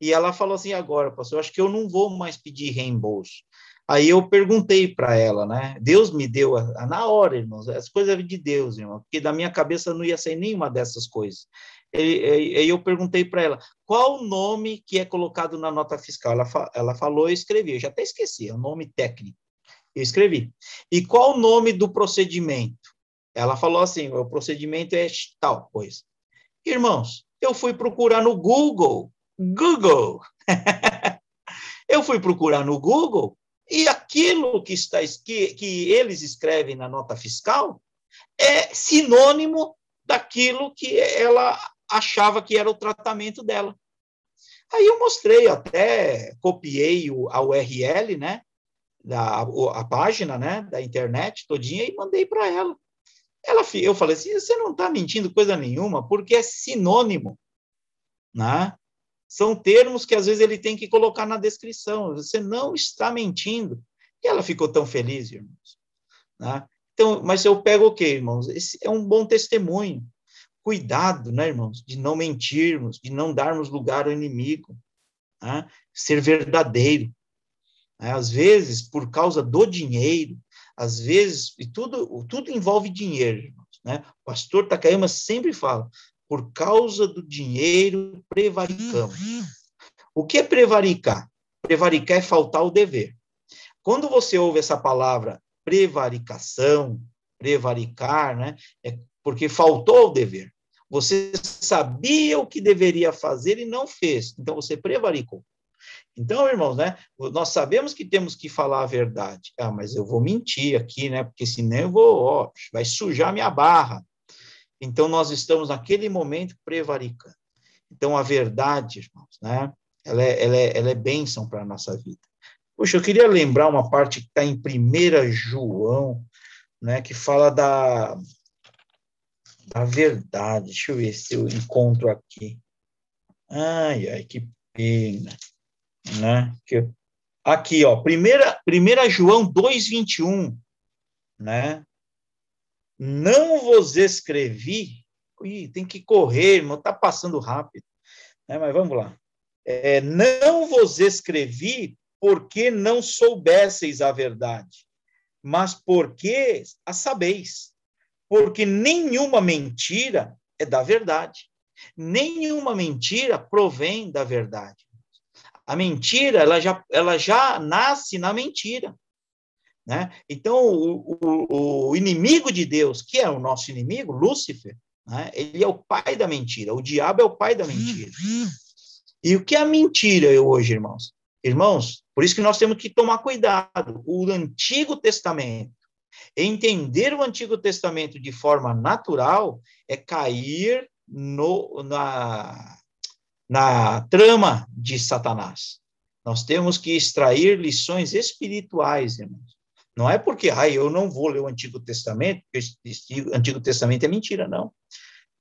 E ela falou assim: agora, pastor, acho que eu não vou mais pedir reembolso. Aí eu perguntei para ela, né? Deus me deu a, a, na hora, irmãos, as coisas de Deus, irmão, porque da minha cabeça não ia sair nenhuma dessas coisas. Aí eu perguntei para ela, qual o nome que é colocado na nota fiscal? Ela, fa, ela falou, eu escrevi, eu já até esqueci, é o um nome técnico. Eu escrevi. E qual o nome do procedimento? Ela falou assim, o procedimento é tal coisa. Irmãos, eu fui procurar no Google, Google. eu fui procurar no Google e aquilo que, está, que, que eles escrevem na nota fiscal é sinônimo daquilo que ela achava que era o tratamento dela. Aí eu mostrei, até copiei o, a URL, né, da, a página, né, da internet todinha e mandei para ela. Ela, eu falei assim, você não está mentindo coisa nenhuma, porque é sinônimo, né? São termos que às vezes ele tem que colocar na descrição. Você não está mentindo. E ela ficou tão feliz, irmãos. Né? Então, mas eu pego o quê, irmãos? Esse é um bom testemunho. Cuidado, né, irmãos, de não mentirmos, de não darmos lugar ao inimigo. Né? Ser verdadeiro. Né? Às vezes, por causa do dinheiro, às vezes, e tudo, tudo envolve dinheiro, irmãos. Né? O pastor Takayama sempre fala: por causa do dinheiro, prevaricamos. Uhum. O que é prevaricar? Prevaricar é faltar o dever. Quando você ouve essa palavra prevaricação, prevaricar, né, é porque faltou o dever. Você sabia o que deveria fazer e não fez, então você prevaricou. Então, irmãos, né, nós sabemos que temos que falar a verdade. Ah, mas eu vou mentir aqui, né, porque senão eu vou, ó, vai sujar minha barra. Então, nós estamos naquele momento prevaricando. Então, a verdade, irmãos, né? Ela é, ela é, ela é bênção para a nossa vida. Poxa, eu queria lembrar uma parte que está em 1 João, né, que fala da, da verdade. Deixa eu ver se eu encontro aqui. Ai, ai, que pena. Né? Aqui, ó, primeira, primeira João 2,21, né? Não vos escrevi. Ih, tem que correr, irmão, está passando rápido. Né? Mas vamos lá. É, não vos escrevi porque não soubesseis a verdade, mas porque a sabeis. Porque nenhuma mentira é da verdade. Nenhuma mentira provém da verdade. A mentira, ela já, ela já nasce na mentira. Né? Então, o, o, o, inimigo de Deus, que é o nosso inimigo, Lúcifer, né? ele é o pai da mentira, o diabo é o pai da mentira. E o que é a mentira hoje, irmãos? Irmãos, por isso que nós temos que tomar cuidado. O Antigo Testamento, entender o Antigo Testamento de forma natural é cair no, na, na trama de Satanás. Nós temos que extrair lições espirituais, irmãos. Não é porque, ah, eu não vou ler o Antigo Testamento, porque o Antigo Testamento é mentira, não.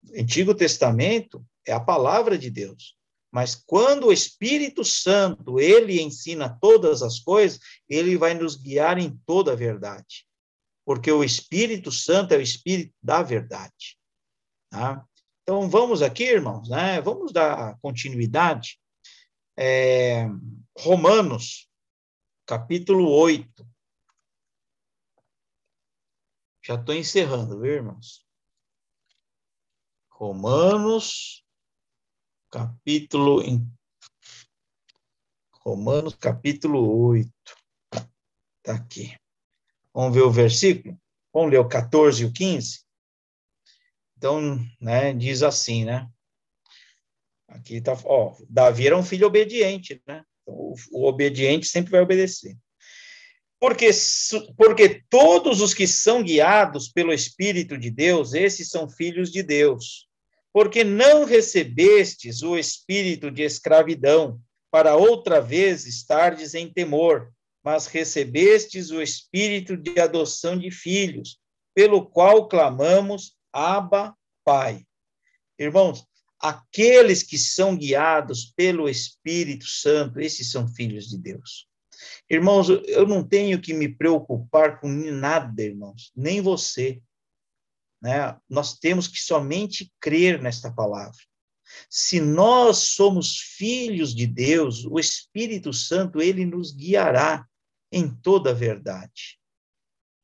O Antigo Testamento é a palavra de Deus. Mas quando o Espírito Santo, ele ensina todas as coisas, ele vai nos guiar em toda a verdade. Porque o Espírito Santo é o Espírito da verdade. Tá? Então, vamos aqui, irmãos, né? vamos dar continuidade. É, Romanos, capítulo 8. Já estou encerrando, viu, irmãos? Romanos, capítulo. Romanos, capítulo 8. Está aqui. Vamos ver o versículo? Vamos ler o 14 e o 15? Então, né, diz assim, né? Aqui está, ó, Davi era um filho obediente, né? O, o obediente sempre vai obedecer. Porque, porque todos os que são guiados pelo Espírito de Deus, esses são filhos de Deus. Porque não recebestes o espírito de escravidão, para outra vez estardes em temor, mas recebestes o espírito de adoção de filhos, pelo qual clamamos, Abba, Pai. Irmãos, aqueles que são guiados pelo Espírito Santo, esses são filhos de Deus. Irmãos, eu não tenho que me preocupar com nada, irmãos, nem você. Né? Nós temos que somente crer nesta palavra. Se nós somos filhos de Deus, o Espírito Santo, ele nos guiará em toda a verdade.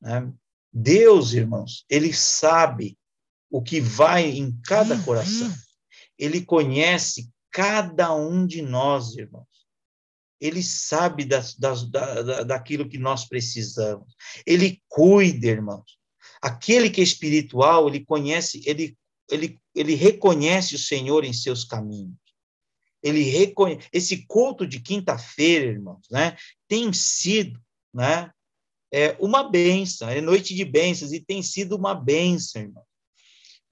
Né? Deus, irmãos, ele sabe o que vai em cada coração. Ele conhece cada um de nós, irmãos. Ele sabe das, das, da, daquilo que nós precisamos. Ele cuida, irmãos. Aquele que é espiritual, ele conhece, ele, ele, ele reconhece o Senhor em seus caminhos. Ele reconhece. Esse culto de quinta-feira, irmãos, né, tem sido, né, é uma benção, é noite de bênçãos e tem sido uma benção, irmão.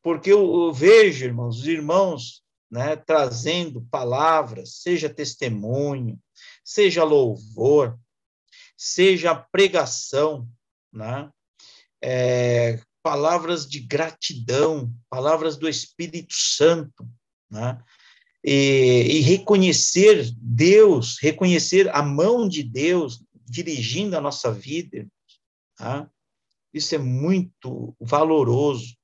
Porque eu, eu vejo, irmãos, os irmãos, né, trazendo palavras, seja testemunho, seja louvor, seja pregação, né? É, palavras de gratidão, palavras do Espírito Santo, né? E, e, reconhecer Deus, reconhecer a mão de Deus dirigindo a nossa vida, tá? isso é muito valoroso,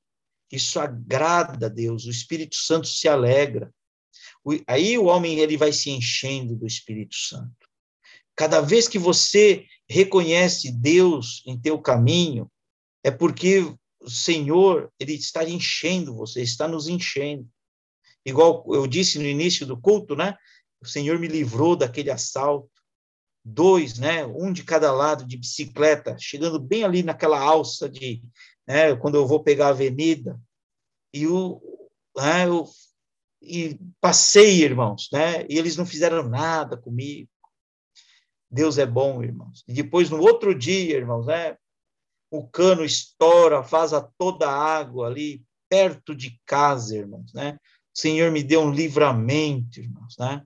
isso agrada a Deus, o Espírito Santo se alegra. Aí o homem ele vai se enchendo do Espírito Santo. Cada vez que você reconhece Deus em teu caminho, é porque o Senhor ele está enchendo você, está nos enchendo. Igual eu disse no início do culto, né? O Senhor me livrou daquele assalto. Dois, né? Um de cada lado de bicicleta, chegando bem ali naquela alça de, né? Quando eu vou pegar a avenida e o, né? Eu e passei, irmãos, né? E eles não fizeram nada comigo. Deus é bom, irmãos. E depois, no outro dia, irmãos, né? O cano estoura, faz a toda a água ali perto de casa, irmãos, né? Senhor me deu um livramento, irmãos, né?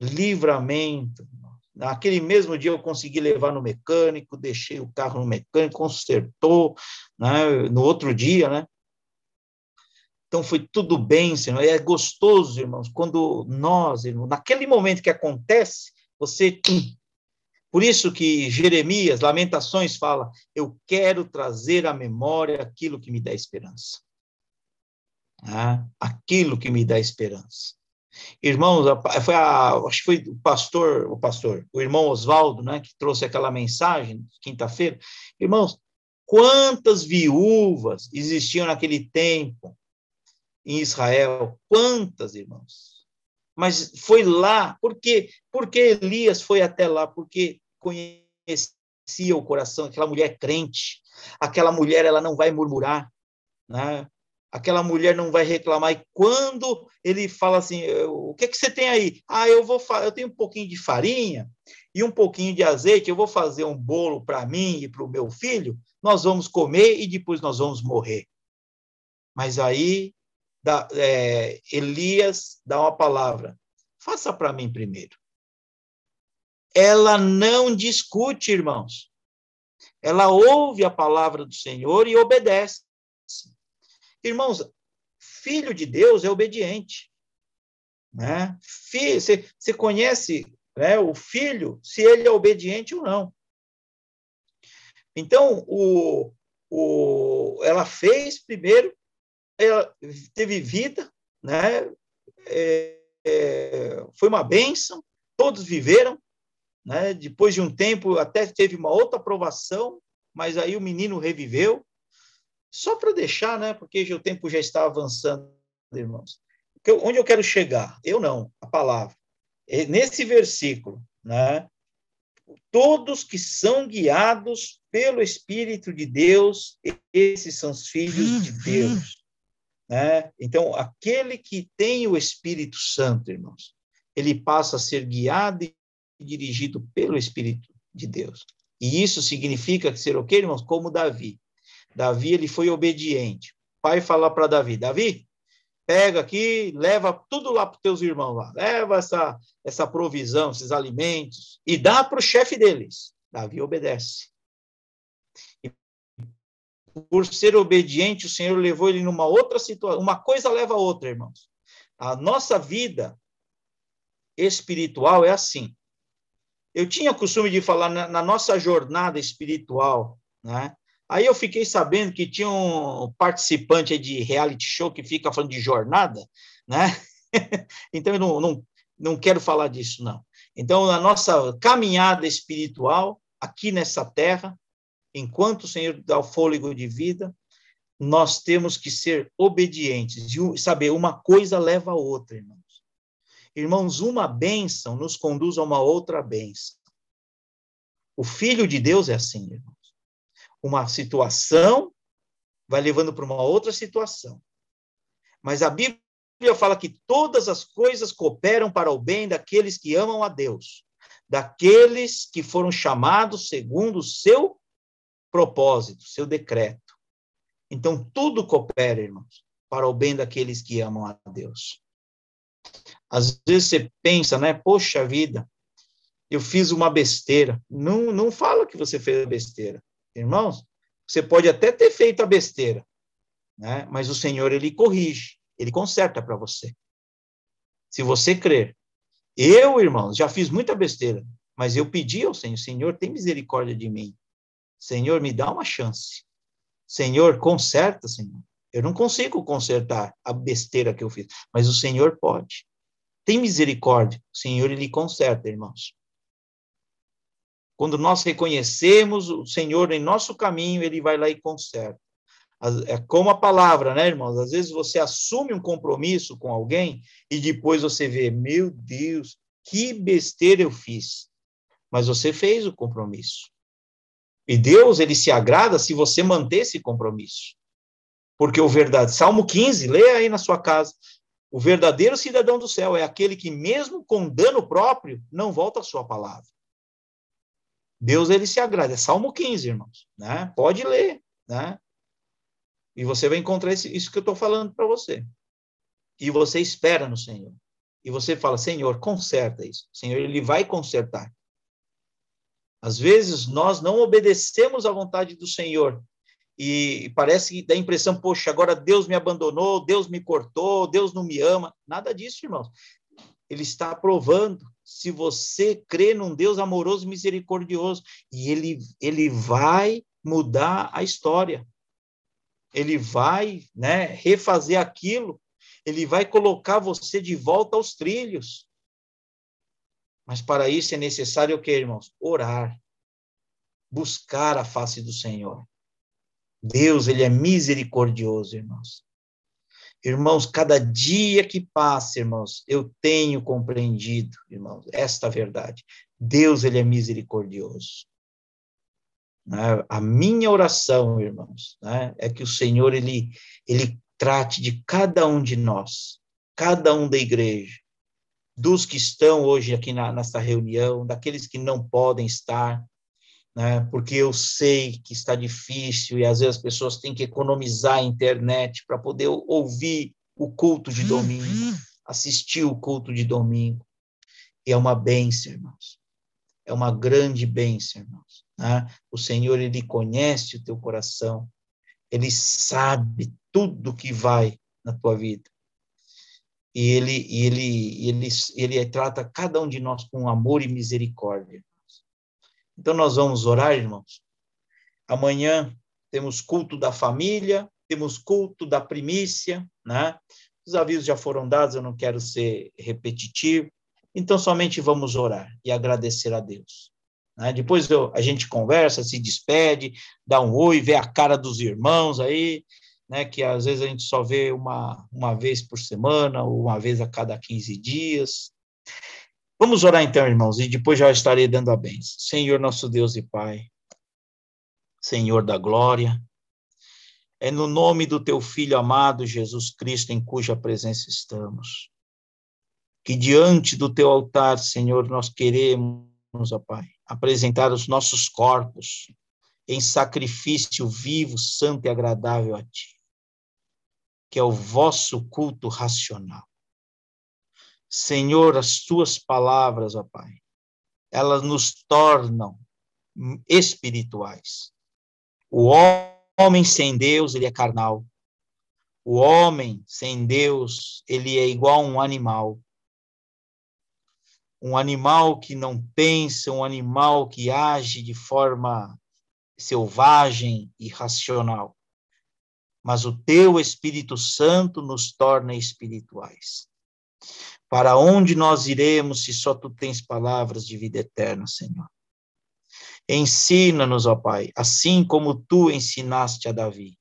Livramento. Naquele mesmo dia eu consegui levar no mecânico, deixei o carro no mecânico, consertou, né? No outro dia, né? Então foi tudo bem, Senhor. É gostoso, irmãos, quando nós, irmãos, naquele momento que acontece, você por isso que Jeremias, Lamentações fala: "Eu quero trazer à memória aquilo que me dá esperança". Ah, aquilo que me dá esperança. Irmãos, foi a, acho que foi o pastor, o pastor, o irmão Oswaldo, né, que trouxe aquela mensagem quinta-feira. Irmãos, quantas viúvas existiam naquele tempo em Israel? Quantas, irmãos? Mas foi lá, por quê? Porque Elias foi até lá, porque conhecia o coração, aquela mulher crente, aquela mulher, ela não vai murmurar, né? Aquela mulher não vai reclamar. E quando ele fala assim, o que, que você tem aí? Ah, eu vou eu tenho um pouquinho de farinha e um pouquinho de azeite, eu vou fazer um bolo para mim e para o meu filho, nós vamos comer e depois nós vamos morrer. Mas aí dá, é, Elias dá uma palavra, faça para mim primeiro. Ela não discute, irmãos. Ela ouve a palavra do Senhor e obedece. Irmãos, filho de Deus é obediente. Né? Você, você conhece né, o filho, se ele é obediente ou não. Então, o, o, ela fez primeiro, ela teve vida, né? É, é, foi uma bênção, todos viveram, né? depois de um tempo até teve uma outra aprovação, mas aí o menino reviveu, só para deixar, né? Porque o tempo já está avançando, irmãos. Onde eu quero chegar? Eu não, a palavra. Nesse versículo, né? Todos que são guiados pelo Espírito de Deus, esses são os filhos de Deus. Né? Então, aquele que tem o Espírito Santo, irmãos, ele passa a ser guiado e dirigido pelo Espírito de Deus. E isso significa ser o quê, irmãos? Como Davi. Davi ele foi obediente. O pai fala para Davi: Davi, pega aqui, leva tudo lá para os teus irmãos lá, leva essa, essa provisão, esses alimentos, e dá para o chefe deles. Davi obedece. E por ser obediente, o Senhor levou ele numa outra situação. Uma coisa leva a outra, irmãos. A nossa vida espiritual é assim. Eu tinha costume de falar na, na nossa jornada espiritual, né? Aí eu fiquei sabendo que tinha um participante de reality show que fica falando de jornada, né? então eu não, não, não quero falar disso, não. Então, na nossa caminhada espiritual, aqui nessa terra, enquanto o Senhor dá o fôlego de vida, nós temos que ser obedientes e saber uma coisa leva a outra, irmãos. Irmãos, uma bênção nos conduz a uma outra bênção. O Filho de Deus é assim, irmão uma situação vai levando para uma outra situação. Mas a Bíblia fala que todas as coisas cooperam para o bem daqueles que amam a Deus, daqueles que foram chamados segundo o seu propósito, seu decreto. Então, tudo coopera, irmãos, para o bem daqueles que amam a Deus. Às vezes você pensa, né? Poxa vida, eu fiz uma besteira. Não, não fala que você fez besteira. Irmãos, você pode até ter feito a besteira, né? mas o Senhor, ele corrige, ele conserta para você. Se você crer. Eu, irmãos, já fiz muita besteira, mas eu pedi ao Senhor, Senhor, tem misericórdia de mim. Senhor, me dá uma chance. Senhor, conserta, Senhor. Eu não consigo consertar a besteira que eu fiz, mas o Senhor pode. Tem misericórdia. O Senhor, ele conserta, irmãos. Quando nós reconhecemos o Senhor em nosso caminho, ele vai lá e conserta. É como a palavra, né, irmãos? Às vezes você assume um compromisso com alguém e depois você vê, meu Deus, que besteira eu fiz. Mas você fez o compromisso. E Deus, ele se agrada se você manter esse compromisso. Porque o verdade, Salmo 15, leia aí na sua casa. O verdadeiro cidadão do céu é aquele que, mesmo com dano próprio, não volta à sua palavra. Deus ele se agrada. É Salmo 15, irmãos, né? Pode ler, né? E você vai encontrar isso que eu estou falando para você. E você espera no Senhor. E você fala, Senhor, conserta isso. Senhor, Ele vai consertar. Às vezes nós não obedecemos à vontade do Senhor e parece que dá a impressão, poxa, agora Deus me abandonou, Deus me cortou, Deus não me ama. Nada disso, irmãos. Ele está provando se você crê num Deus amoroso e misericordioso e ele ele vai mudar a história. Ele vai, né, refazer aquilo, ele vai colocar você de volta aos trilhos. Mas para isso é necessário o que, irmãos? Orar. Buscar a face do Senhor. Deus, ele é misericordioso, irmãos. Irmãos, cada dia que passa, irmãos, eu tenho compreendido, irmãos, esta verdade. Deus, ele é misericordioso. Né? A minha oração, irmãos, né, é que o Senhor, ele, ele trate de cada um de nós, cada um da igreja, dos que estão hoje aqui na, nessa reunião, daqueles que não podem estar, né? porque eu sei que está difícil e às vezes as pessoas têm que economizar a internet para poder ouvir o culto de domingo, uhum. assistir o culto de domingo. E é uma bênção, irmãos. É uma grande bênção, irmãos. Né? O Senhor, Ele conhece o teu coração, Ele sabe tudo que vai na tua vida. E ele, ele, ele, ele trata cada um de nós com amor e misericórdia. Então, nós vamos orar, irmãos. Amanhã temos culto da família, temos culto da primícia, né? Os avisos já foram dados, eu não quero ser repetitivo. Então, somente vamos orar e agradecer a Deus. Né? Depois eu, a gente conversa, se despede, dá um oi, vê a cara dos irmãos aí, né? Que às vezes a gente só vê uma, uma vez por semana, ou uma vez a cada 15 dias. Vamos orar então, irmãos, e depois já estarei dando a. Senhor, nosso Deus e Pai, Senhor da glória, é no nome do teu Filho amado Jesus Cristo, em cuja presença estamos, que diante do teu altar, Senhor, nós queremos, ó Pai, apresentar os nossos corpos em sacrifício vivo, santo e agradável a Ti, que é o vosso culto racional. Senhor, as tuas palavras, ó Pai, elas nos tornam espirituais. O homem sem Deus, ele é carnal. O homem sem Deus, ele é igual a um animal. Um animal que não pensa, um animal que age de forma selvagem e racional. Mas o teu Espírito Santo nos torna espirituais. Para onde nós iremos se só tu tens palavras de vida eterna, Senhor? Ensina-nos, ó Pai, assim como tu ensinaste a Davi,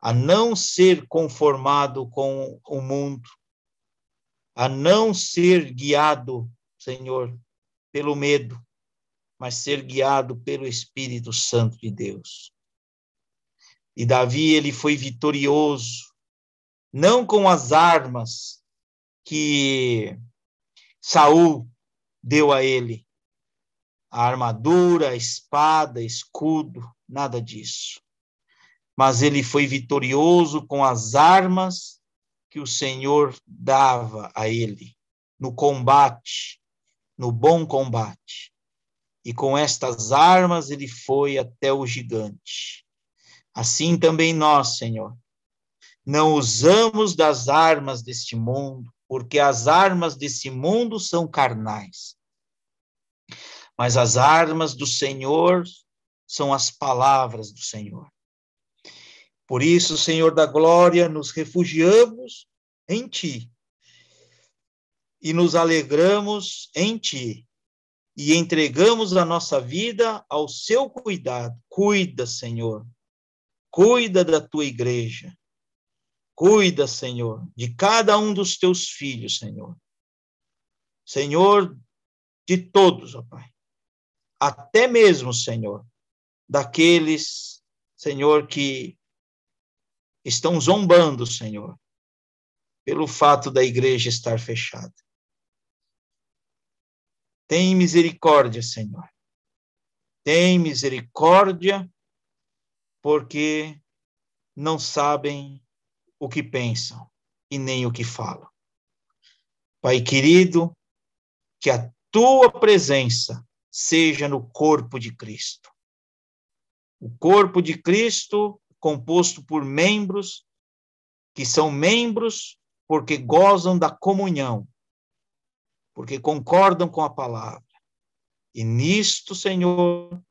a não ser conformado com o mundo, a não ser guiado, Senhor, pelo medo, mas ser guiado pelo Espírito Santo de Deus. E Davi, ele foi vitorioso, não com as armas que Saul deu a ele. A armadura, a espada, escudo, nada disso. Mas ele foi vitorioso com as armas que o Senhor dava a ele no combate, no bom combate. E com estas armas ele foi até o gigante. Assim também nós, Senhor, não usamos das armas deste mundo, porque as armas desse mundo são carnais. Mas as armas do Senhor são as palavras do Senhor. Por isso, Senhor da glória, nos refugiamos em Ti e nos alegramos em Ti e entregamos a nossa vida ao Seu cuidado. Cuida, Senhor, cuida da Tua igreja, Cuida, Senhor, de cada um dos teus filhos, Senhor. Senhor, de todos, ó Pai. Até mesmo, Senhor, daqueles, Senhor, que estão zombando, Senhor, pelo fato da igreja estar fechada. Tem misericórdia, Senhor. Tem misericórdia, porque não sabem o que pensam e nem o que falam. Pai querido, que a tua presença seja no corpo de Cristo. O corpo de Cristo, composto por membros, que são membros porque gozam da comunhão, porque concordam com a palavra. E nisto, Senhor,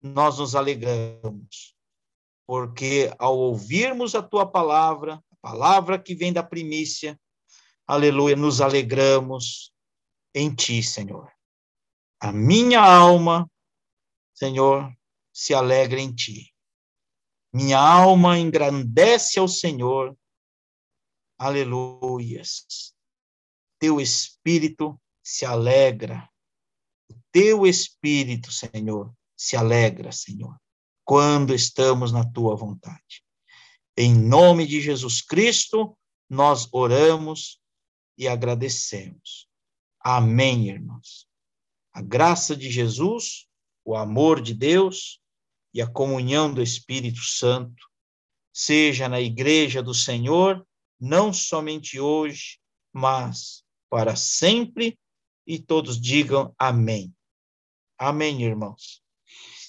nós nos alegramos, porque ao ouvirmos a tua palavra, a palavra que vem da primícia, aleluia, nos alegramos em ti, Senhor. A minha alma, Senhor, se alegra em ti. Minha alma engrandece ao Senhor. Aleluias. Teu espírito se alegra. O teu espírito, Senhor, se alegra, Senhor, quando estamos na tua vontade. Em nome de Jesus Cristo, nós oramos e agradecemos. Amém, irmãos. A graça de Jesus, o amor de Deus e a comunhão do Espírito Santo seja na igreja do Senhor, não somente hoje, mas para sempre, e todos digam amém. Amém, irmãos.